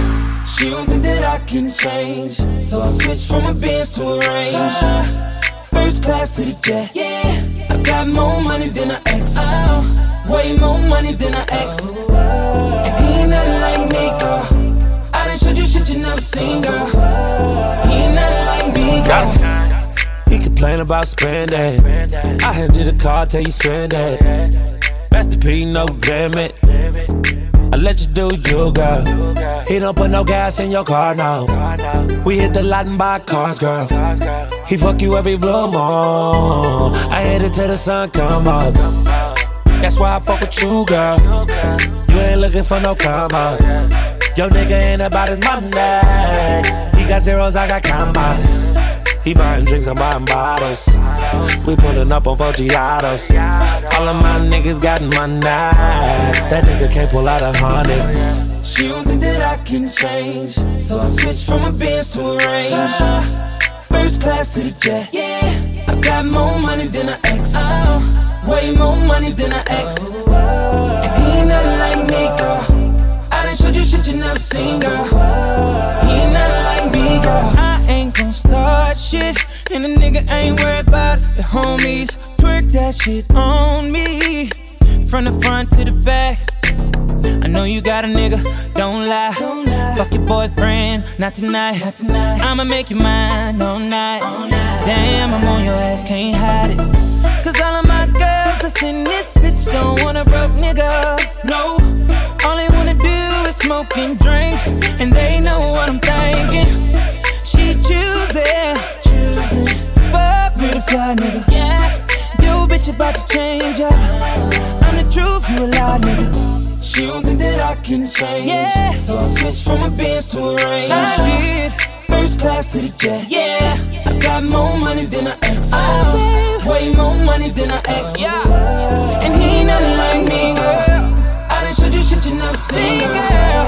She don't think that I can change, so I switched from a Benz to a Range. First class to the jet, yeah. I got more money than an ex, oh. way more money than an ex. Oh, oh. And he ain't nothing like me, girl. I done showed you shit you never seen, girl. He ain't nothing like me, girl. He complain about spending. I handed the car, tell you spend it. Master P, no limit. I let you do you, girl. He don't put no gas in your car, no. We hit the lot and buy cars, girl. He fuck you every blue moon. I hit it till the sun come up. That's why I fuck with you, girl. You ain't looking for no come up. Yo, nigga ain't about his money. He got zeros, I got commas. He buying drinks, I'm buying bottles. We pulling up on four Giatos. All of my niggas got money. That nigga can't pull out a hundred. She don't think that I can change, so I switched from a Benz to a Range. First class to the jet, yeah. I got more money than an ex, way more money than an ex. And he ain't nothing like me, girl. I done showed you shit you never seen, girl. He ain't nothing like me, girl. Ain't gon' start shit, and the nigga ain't worried about the homies. Twerk that shit on me, from the front to the back. I know you got a nigga, don't lie. Fuck your boyfriend, not tonight. not tonight. I'ma make you mine all night. Damn, I'm on your ass, can't hide it. Cause all of my girls that's in this bitch don't want a broke nigga. No, all they wanna do is smoke and drink, and they know what I'm thinking choosing. Fuck with a fly nigga. Yeah. You bitch about to change up. I'm the truth, you a lie nigga. She don't think that I can change. Yeah. So I switched from a Benz to a Range. I did. First class to the jet. Yeah. I got more money than I ex. Oh, way more money than I ex. Yeah. And he ain't nothing like me, girl. I done showed you shit you never seen, girl.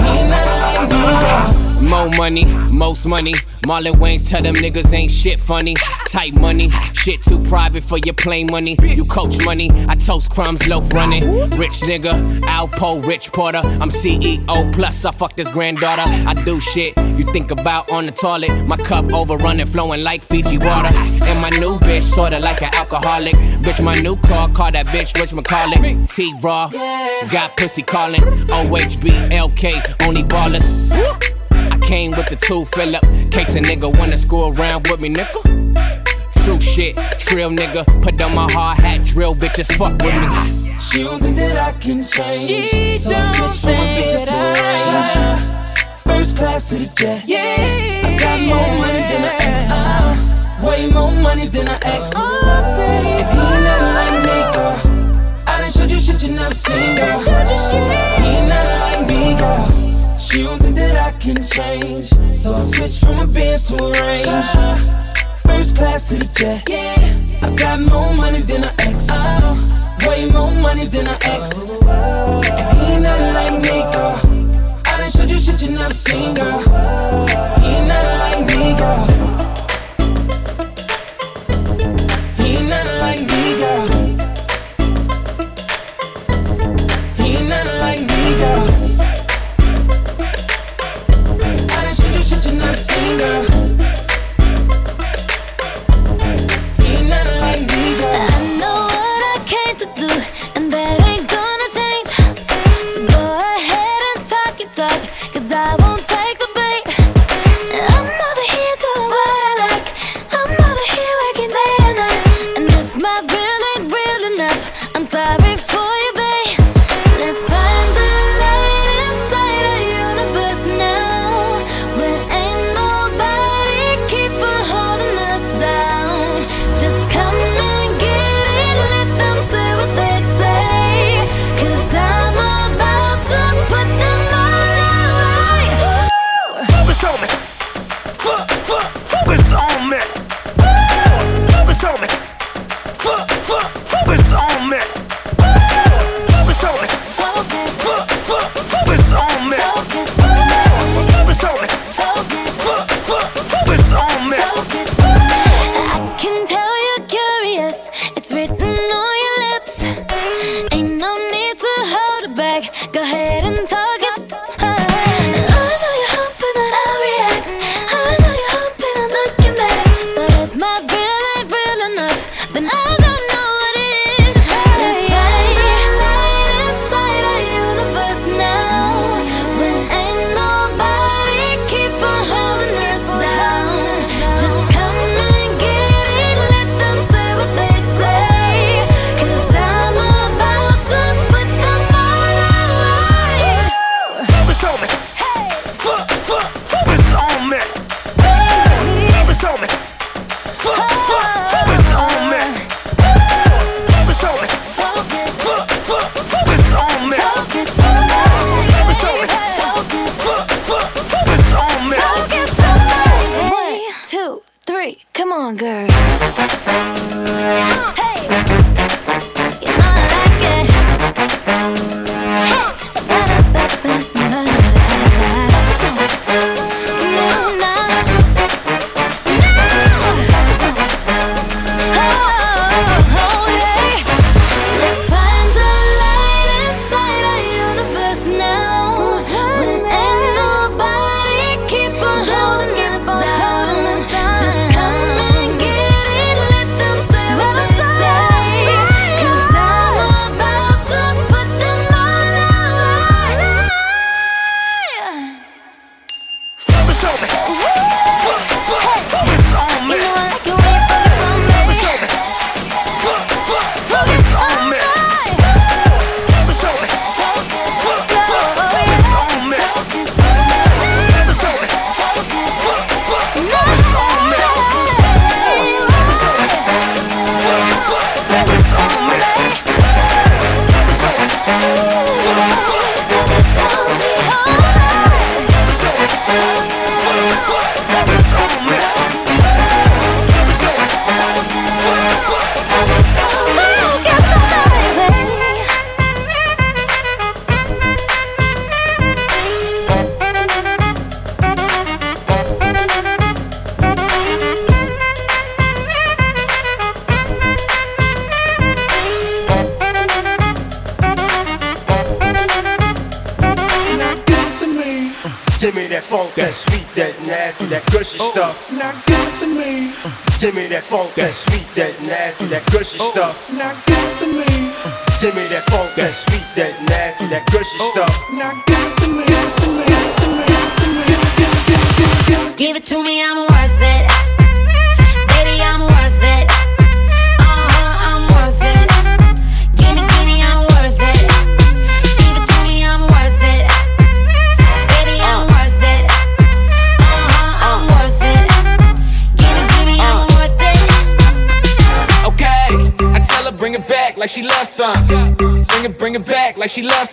He ain't nothing like me, girl. More money, most money. Marlon Wayans tell them niggas ain't shit funny. Tight money, shit too private for your plain money. You coach money, I toast crumbs, loaf running. Rich nigga, Alpo, Rich Porter. I'm CEO plus, I fuck this granddaughter. I do shit you think about on the toilet. My cup overrunning, flowing like Fiji water. And my new bitch, sorta like an alcoholic. Bitch, my new car, call that bitch Rich McCarlin. T Raw, got pussy calling. OHB, LK, only ballers. I came with the two fill up. Case a nigga wanna screw around with me, nickel. True shit, trill nigga. Put on my hard hat, drill bitches, fuck with me. She don't think that I can change. She so I switched from a Benz to a Range. First class to the jet. Yeah. I got more money than an ex. Way more money than an ex. And he ain't nothing like me, girl. I done showed you shit you never seen, girl. He ain't nothing like me, girl. She don't think that I can change. So I switched from a Benz to a Range. First class to the jet. Yeah. I got more money than an ex. Way more money than an ex. And he ain't nothing like me, girl. I done showed you shit you never seen, girl.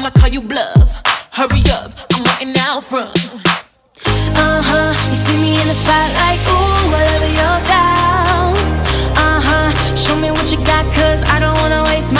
I'ma call you bluff. Hurry up, I'm waiting out front. Uh huh. You see me in the spotlight, ooh, I love your style. Uh huh. Show me what you got, cause I don't wanna waste my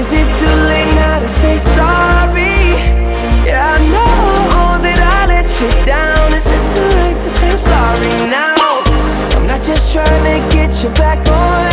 is it too late now to say sorry? Yeah, I know that I let you down. Is it too late to say I'm sorry now? I'm not just trying to get you back on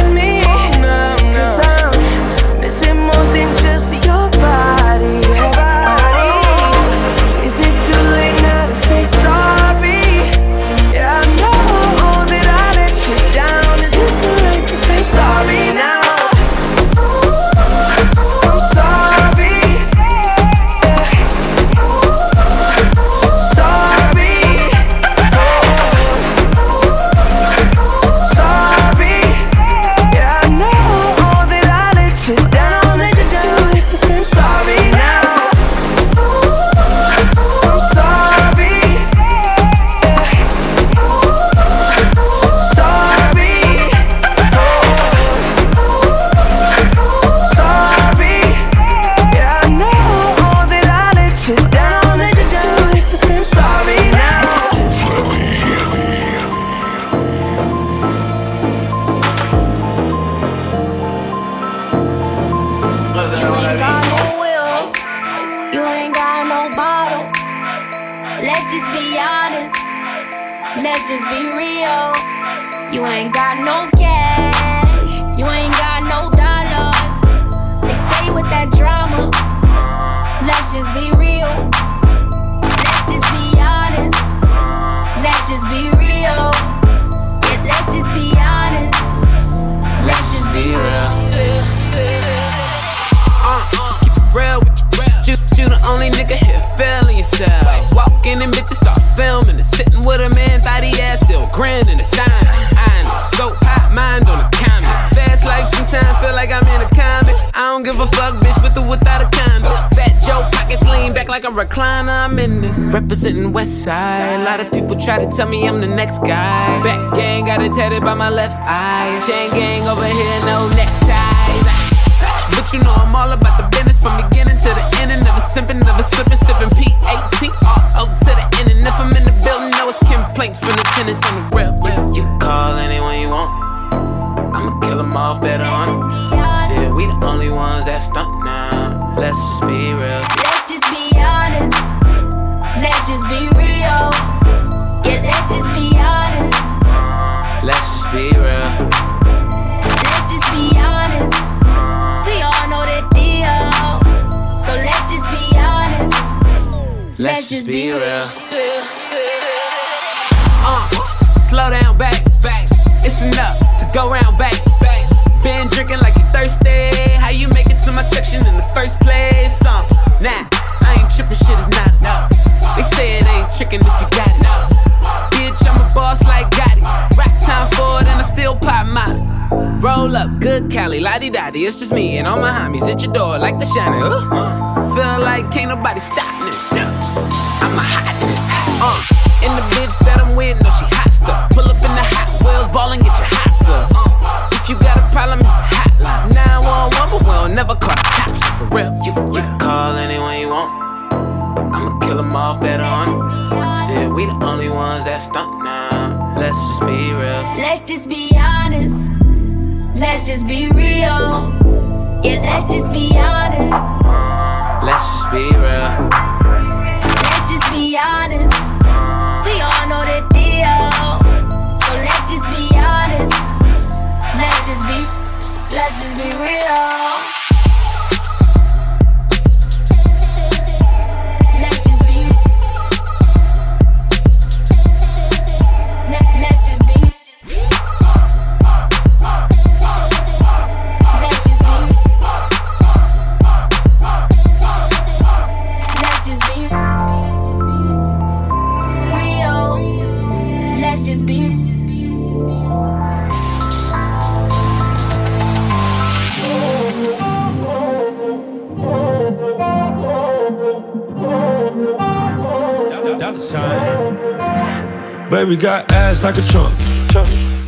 tell me I'm the next guy. Back gang got it tatted by my left eye. Chain gang over here, no Cali, lottie dottie. It's just me and all my homies at your door like the shiner. Uh, feel like can't nobody stop me. I'm a hot nigga. Uh, and the bitch that I'm with, no, she hot stuff. Pull up in the hot wheels, ball and get your hot up. Uh, if you got a problem, hotline 911, but we don't never call the cops for real. You, you can call anyone you want. I'ma kill them all better on it. Shit, we the only ones that stunt now. Let's just be real. Let's just be honest. Let's just be real. Yeah, let's just be honest. Let's just be real. Let's just be honest. We all know the deal. So let's just be honest. Let's just be, let's just be real. Baby got ass like a trunk.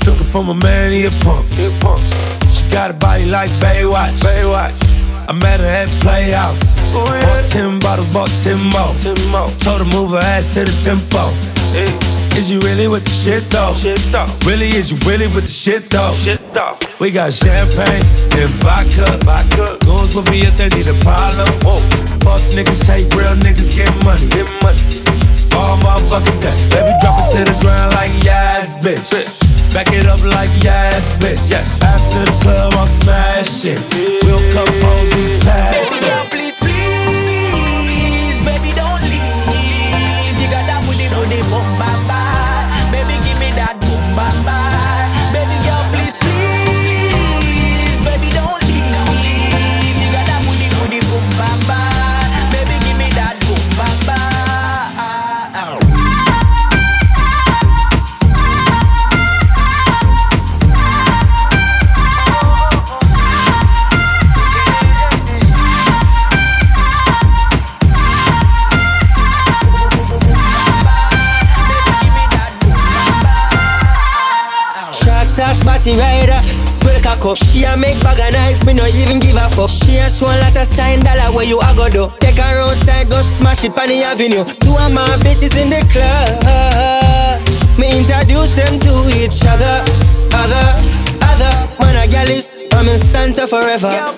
Took it from a man, he a punk. She got a body like Baywatch. Baywatch. I met her at Playhouse. Bought 10 bottles, bought 10 more. Told her move her ass to the tempo. Is you really with the shit though? Really, is you really with the shit though? We got champagne and vodka. vodka. Goons with me if they need a problem. Fuck niggas, hate real niggas, get money. Get money. All motherfucking day. Baby, drop it to the ground like yes, bitch. Back it up like yes, bitch. After the club, I'm smashing. We'll come home, we pass it. Cock up, she a make bag of nice, me no even give a fuck. She a show a lot of sign dollar where you a go do. Take her outside, go smash it on the avenue. Two of my bitches in the club. Me introduce them to each other, other, other. Man a gal is, I'm in stanza forever. Girl,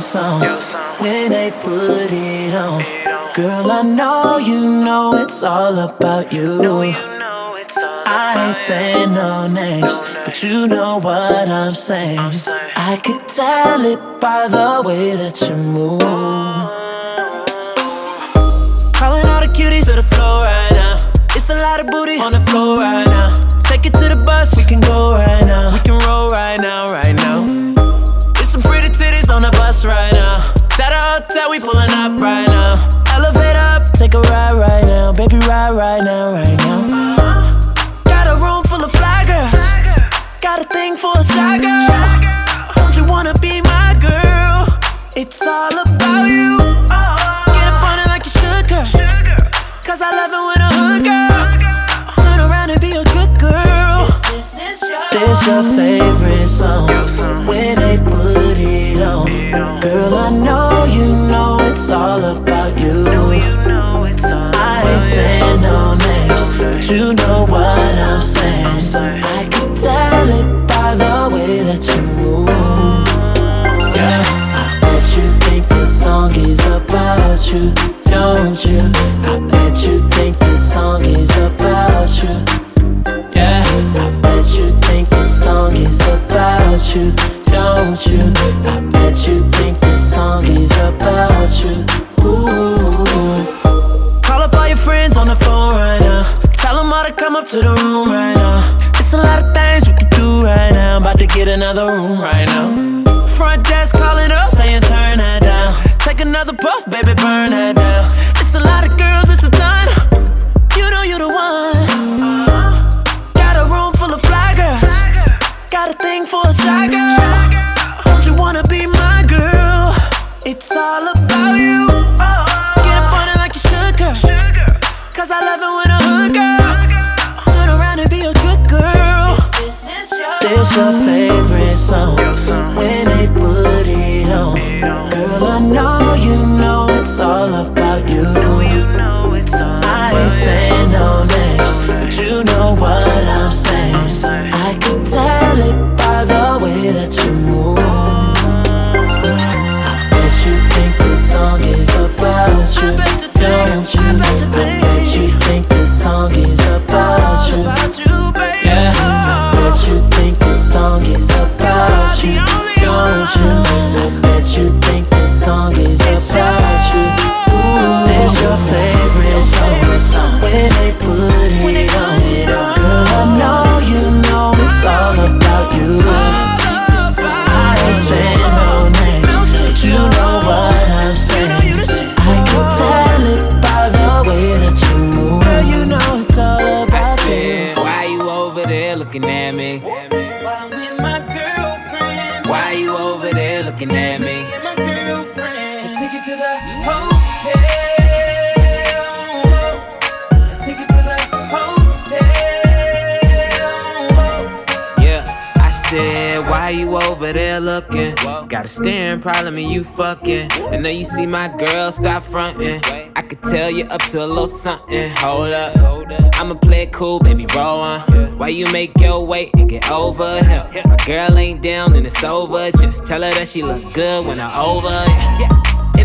song when they put it on. Girl, I know you know it's all about you. I ain't saying no names, but you know what I'm saying. I could tell it by the way that you move. Calling all the cuties to the floor right now. It's a lot of booty on the floor right now. Take it to the bus, we can go right now. We can roll right now, right now. Hotel, we pulling up right now. Elevate up, take a ride right now. Baby, ride right now, right now. Got a room full of fly girls. Got a thing for a shy girl. Don't you wanna be my girl? It's all about you. Get up on it like you should, girl. Cause I love it when a hood girl. Turn around and be a good girl. This is your favorite song when they put it on. Girl, I know you know it's all about you. I ain't saying no names, but you know what I'm saying. I can tell it by the way that you move. Yeah, I bet you think this song is about you, don't you? I bet you think this song is about you. Yeah, I bet you think this song is about you, don't you? I bet you think this song is about you. Ooh. Call up all your friends on the phone right now. Tell them all to come up to the room right now. It's a lot of things we can do right now. About to get another room right now. Front desk calling up, saying turn that down. Take another puff, baby, burn that down. Song when they put it on. Girl, I know you know it's all about you. I ain't saying no names, but you know what I'm saying. I can tell it by the way that you move. I bet you think this song is about you, Got a staring problem and you fucking. I know you see my girl, stop fronting. I could tell you up to a little something. Hold up, I'ma play it cool, baby, roll on. Why you make your way and get over here? My girl ain't down and it's over. Just tell her that she look good when I'm over. Yeah.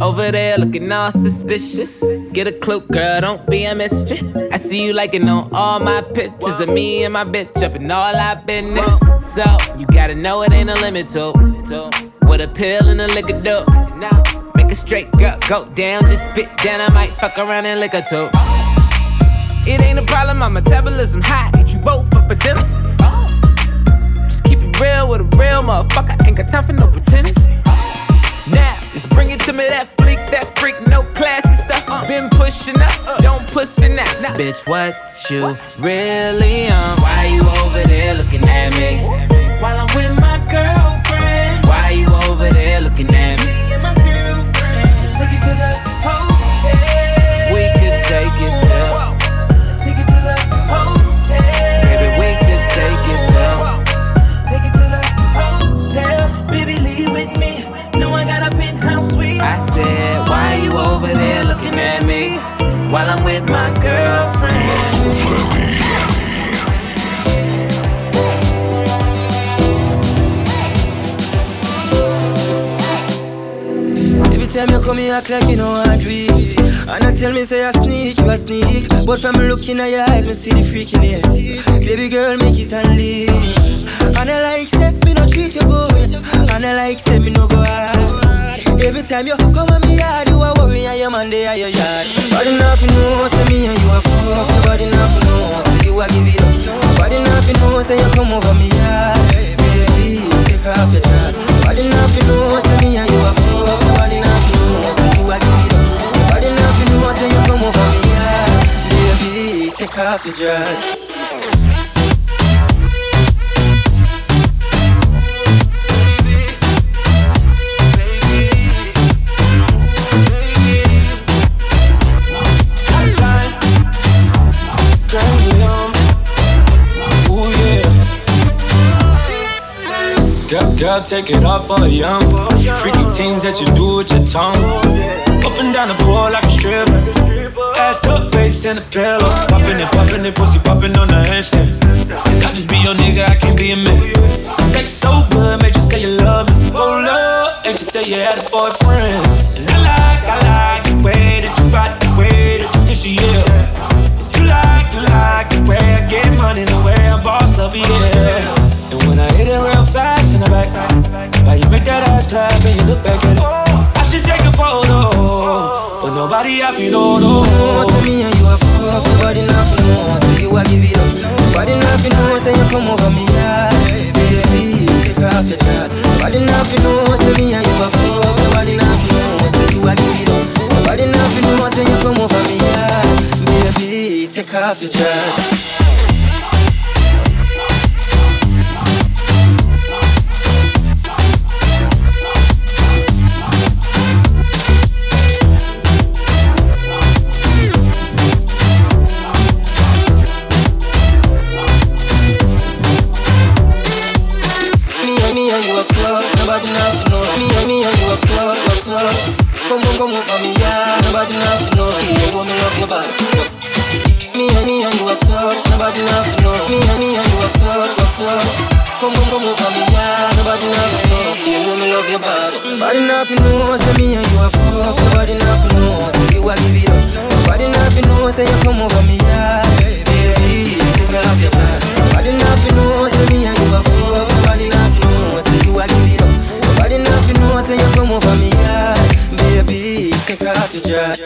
Over there looking all suspicious. Get a clue, girl, don't be a mystery. I see you liking on all my pictures of me and my bitch up in all our business. So, you gotta know it ain't a limit to. what a pill and a liquor do. Make a straight girl go down, just spit down. I might fuck around and lick her too. It ain't a problem, my metabolism high. Eat you both up for dinner. Just keep it real with a real motherfucker. Ain't got time for no pretense. Now, just bring it to me, that fleek, that freak, no classy stuff. Uh. Been pushing up, don't pussy now. Bitch, what you really on? Why you over there looking at me? While I'm with my girlfriend. Why you over there looking at me? While I'm with my girlfriend. Every time you come here, act like you know I it. And I tell me say I sneak, you a sneak. But from looking at your eyes, me see the freakiness. Baby girl, make it unleash. And I like say me no treat you good. And I like say me no go hard. Every time you come at me yard, you a worry and your man there at your yard. Body nothing know, say me and you a fuck. Body nothing know, say you a give it up. Body nothing know, say you come over me yard. Baby, take off your dress. Body nothing know, say me and you a fuck. Body nothing know, say you a give it up. Body nothing know, say you come over me yard. Baby, take off your dress. Girl, take it off for a young. Freaky things that you do with your tongue. Up and down the pole like a stripper. Ass up, face in the pillow. Popping it, popping it, pussy popping on the handstand. I just be your nigga, I can't be a man. Sex so good, made you say you love me. Hold up, and you say you had a boyfriend. And I like, I like the way that you body, the way that you kiss your ear. You like, you like the way I get money, the way I boss up, yeah. And when I hit it real fast in the back, why you make that ass clap and you look back at it? I should take a photo, but nobody have you know, no. Say me and you a fuck, nobody nothing know. Say you a give it up, nobody nothing know. Say you come over me, yeah, baby, take off your dress. Nobody nothing know. Say me and you a fuck, nobody nothing know. Say you a give it up, nobody nothing know. Say you come over me, yeah, baby, take off your dress. Nobody nothing know. Yeah, go me love your body. Me and me and you a touch, nobody nothing know. Me and me and you a touch, a touch. Come come come over me, yeah. Nobody nothing know. Yeah, go me love your body. Nobody nothing know. Say me and you a fuck. Nobody nothing know. Say you a give it up. Nobody nothing know. Say you come over me, yeah. Baby, take off your dress. Nobody nothing know. Say me and you a fuck. Nobody nothing know. Say you a Take off your dress.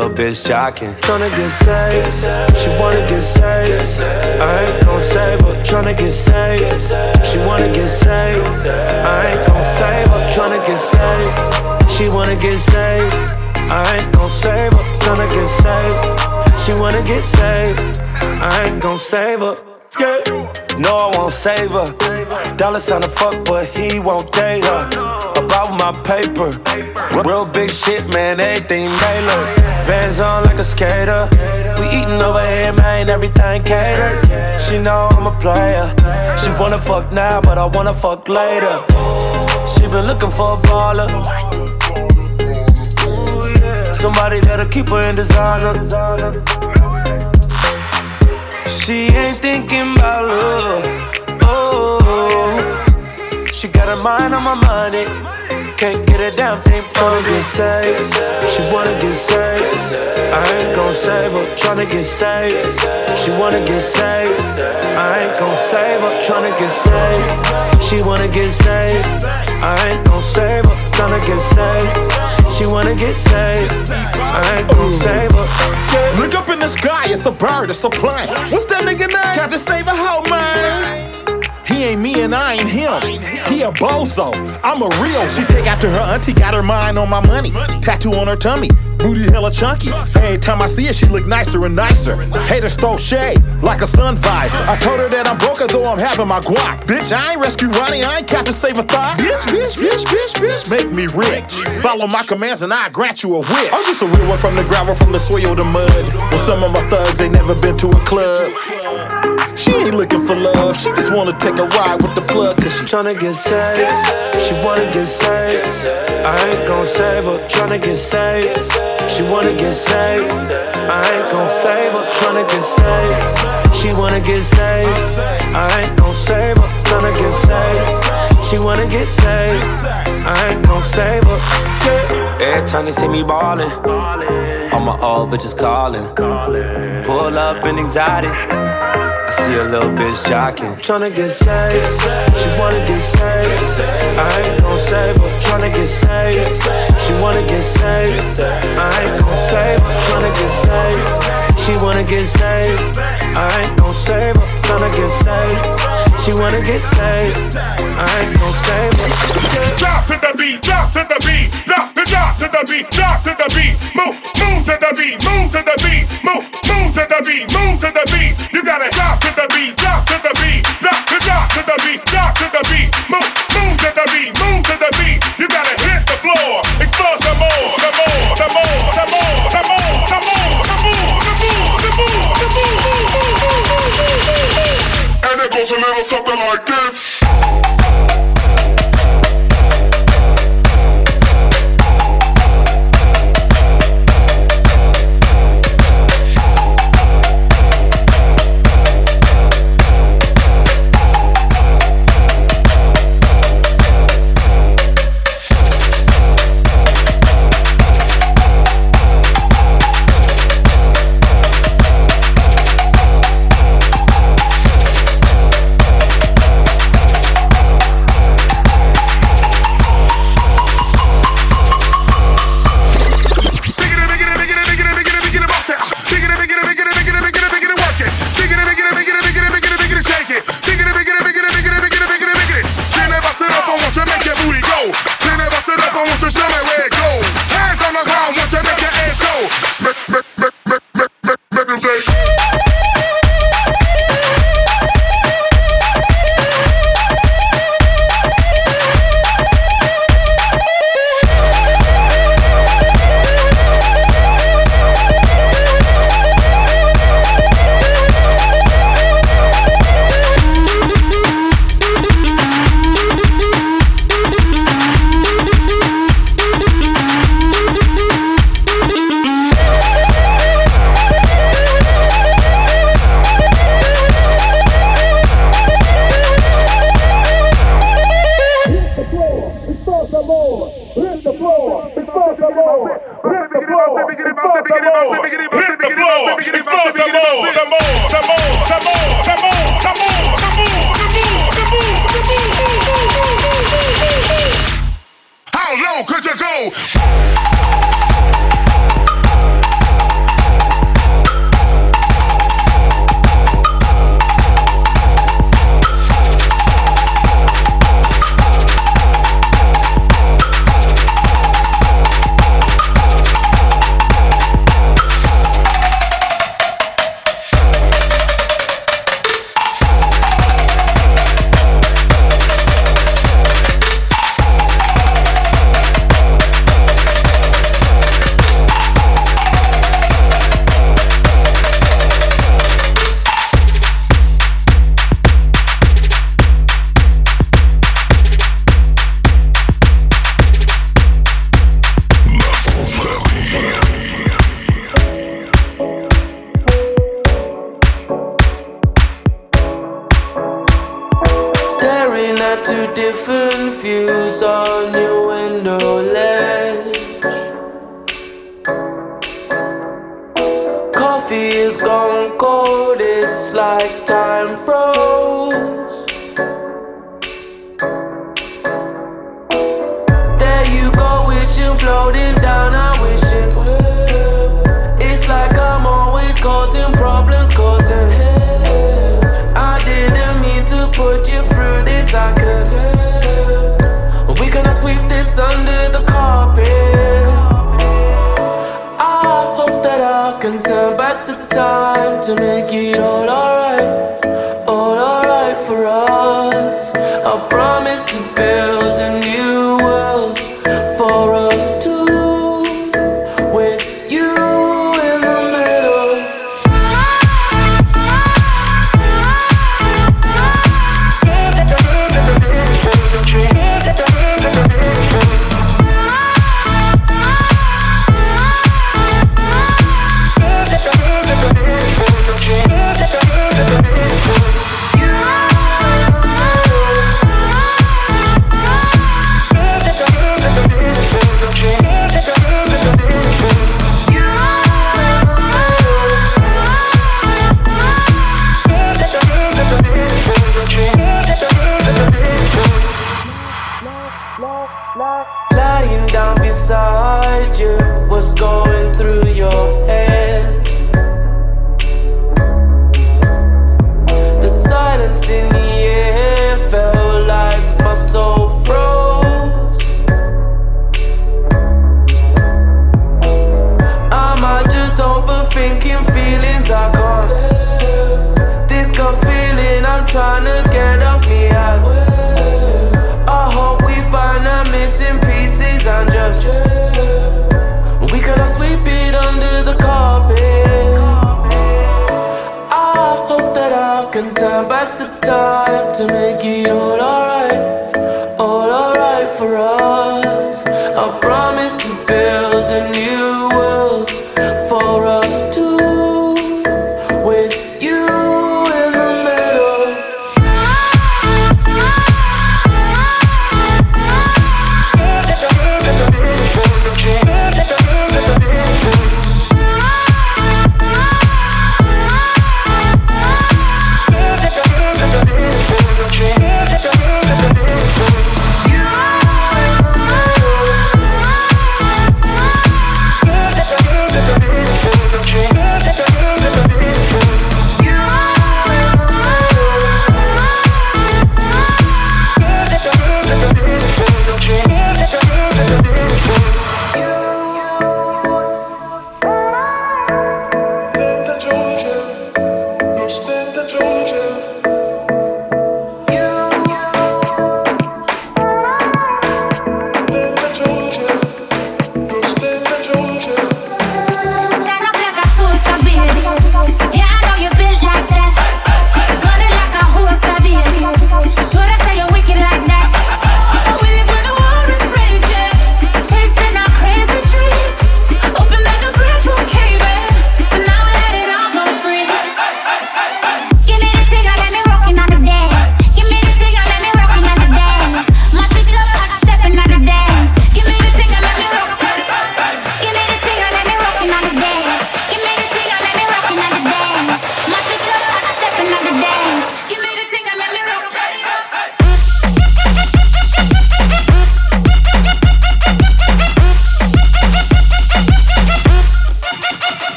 Little bitch jocking. Tryna get saved, she wanna get saved. I ain't gon' save her. Tryna get saved, she wanna get saved. I ain't gon' save her. Tryna get saved, she wanna get saved. I ain't gon' save her. Tryna get saved, she wanna get saved. I ain't gon' save her. Yeah. No, I won't save her. Dollar sign to fuck, but he won't date her. About my paper. Real big shit, man, everything Taylor. Vans on like a skater. We eatin' over here, man, everything catered. She know I'm a player. She wanna fuck now, but I wanna fuck later. She been looking for a baller. Somebody that'll keep her in designer. She ain't thinking about love. Oh, she got her mind on my money. Can't get a damn thing from to get saved. She wanna get saved. I ain't gon' save her. Tryna get saved. She wanna get saved. I ain't gon' save her. Tryna get saved. She wanna get saved. I ain't gon' save her. Tryna get saved. She wanna get saved. I ain't gon' save her. Yeah. Look up in the sky, it's a bird, it's a plane. What's that nigga name? Captain Save a hoe, man. Ain't me and I ain't him. He a bozo. I'm a real. She take after her auntie, got her mind on my money. Tattoo on her tummy, booty hella chunky. Every time I see her, she look nicer and nicer. Haters throw shade like a sun visor. I told her that I'm broke though I'm having my guac. Bitch, I ain't rescue Ronnie, I ain't Captain Save a thought. Bitch, bitch, bitch, bitch, bitch, make me rich. Follow my commands and I grant you a wish. I'm just a real one from the gravel, from the soil to mud. Well, some of my thugs ain't never been to a club. She ain't looking for love, she just wanna take a ride with the plug, cause she tryna get saved. She wanna get saved. I ain't gon' save her. Tryna get saved. She wanna get saved. I ain't gon' save her. Tryna get saved. She wanna get saved. I ain't gon' save her. Tryna get saved. She wanna get saved. I ain't gon' save her. Every time they see me ballin', all my old bitches callin'. Pull up in anxiety. I see a little bitch jocking. Tryna get saved. She wanna get saved. I ain't gon' save her. Tryna get saved. She wanna get saved. I ain't gon' save her. Tryna get saved. She wanna get saved. I ain't gon' save her. Tryna get saved. She wanna get saved. I ain't gon' save her. Drop to the beat, drop to the beat, drop drop to the beat, drop to the beat, move, move to the beat, move to the beat, move, move to the beat, move to the beat. You gotta drop to the beat, drop to the beat, drop to drop to the beat, drop to the beat, move, move to the beat, move to the beat. You gotta hit the floor, explore some more, some more, some more, some more, some more, some more, some more, some more, some more, some more. And it goes a little something like this. Coffee is gone cold, it's like time froze.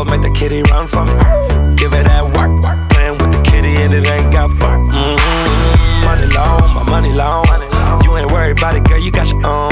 cold, make the kitty run from me. Give it that work, playing with the kitty and it ain't got fun. Mm -hmm. Money long, my money long. You ain't worried about it, girl, you got your own.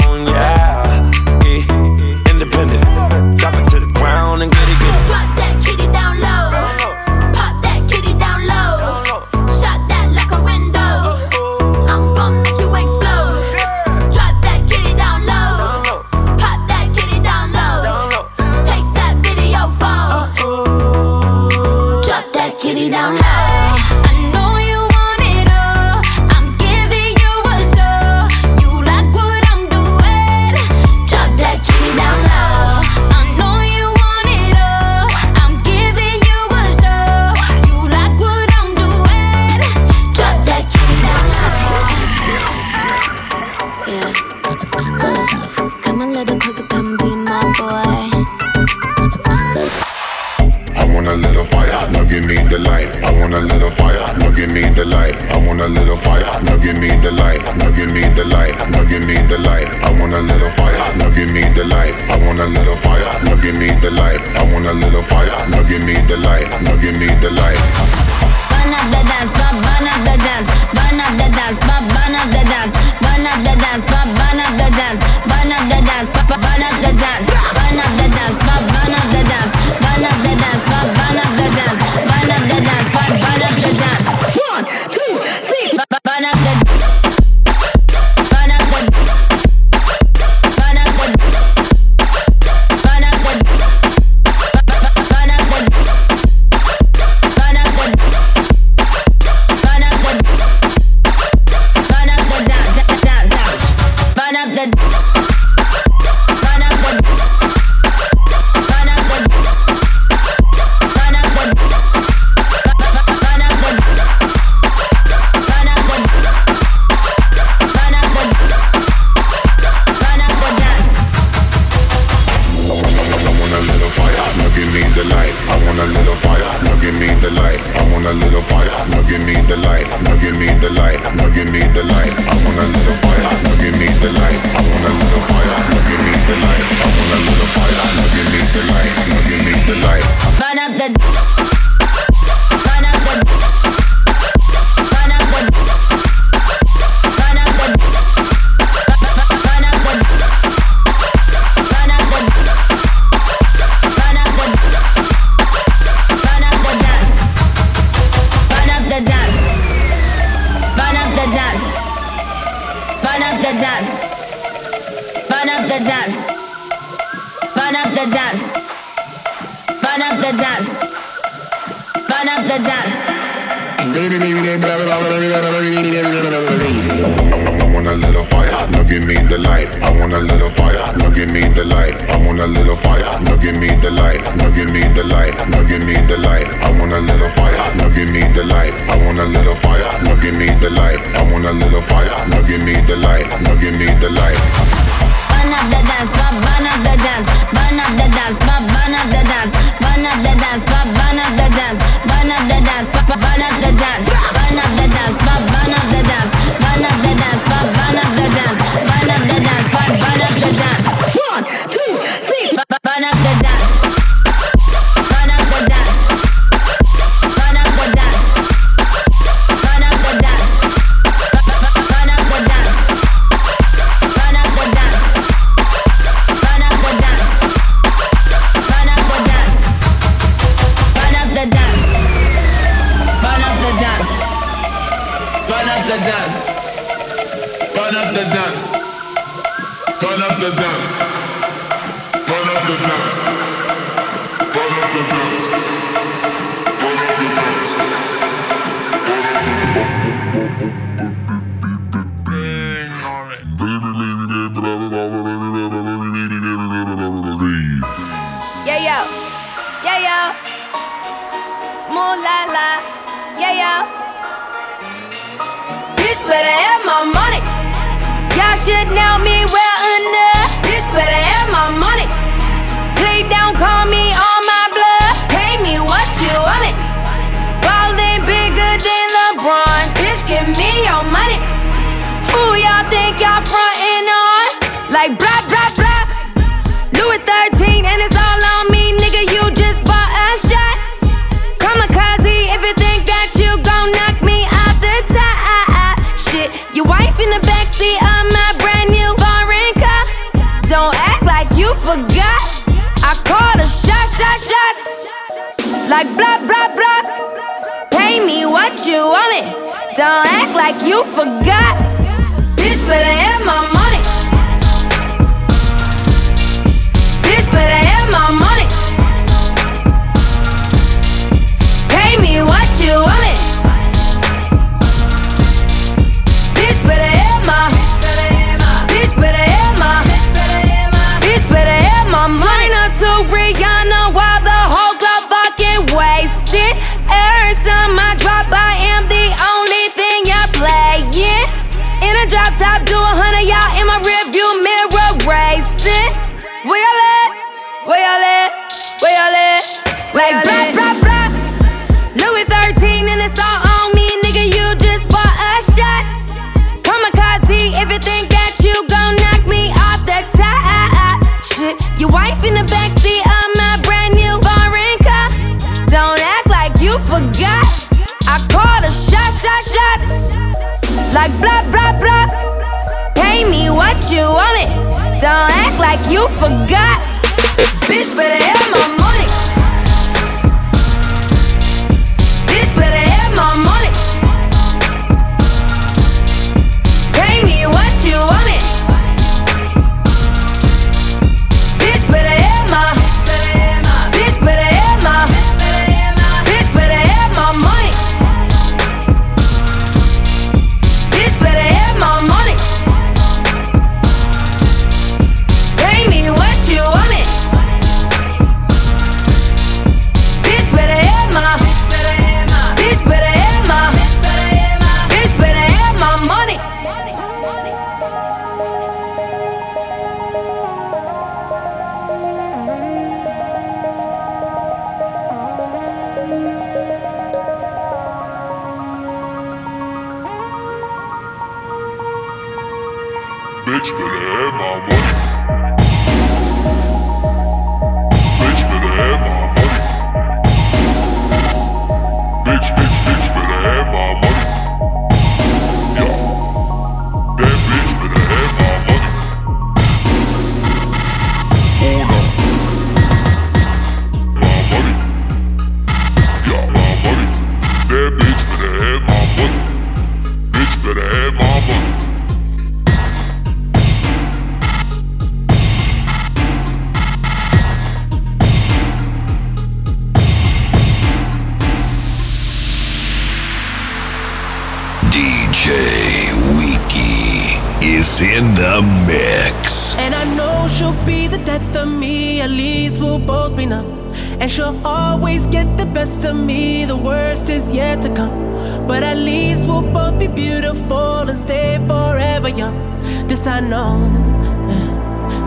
up. This I know.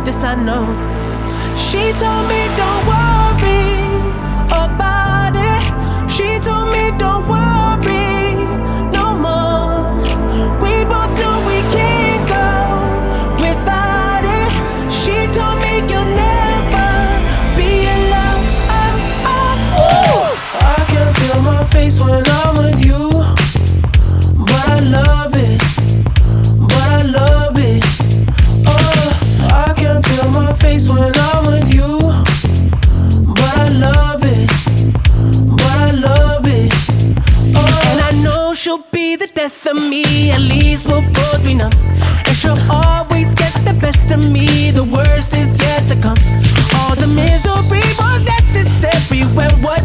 This I know. She told me don't worry about it. She told me don't worry no more. We both know we can't go without it. She told me you'll never be alone. Oh, oh. I can feel my face when I And she'll always get the best of me, the worst is yet to come. All the misery was necessary. What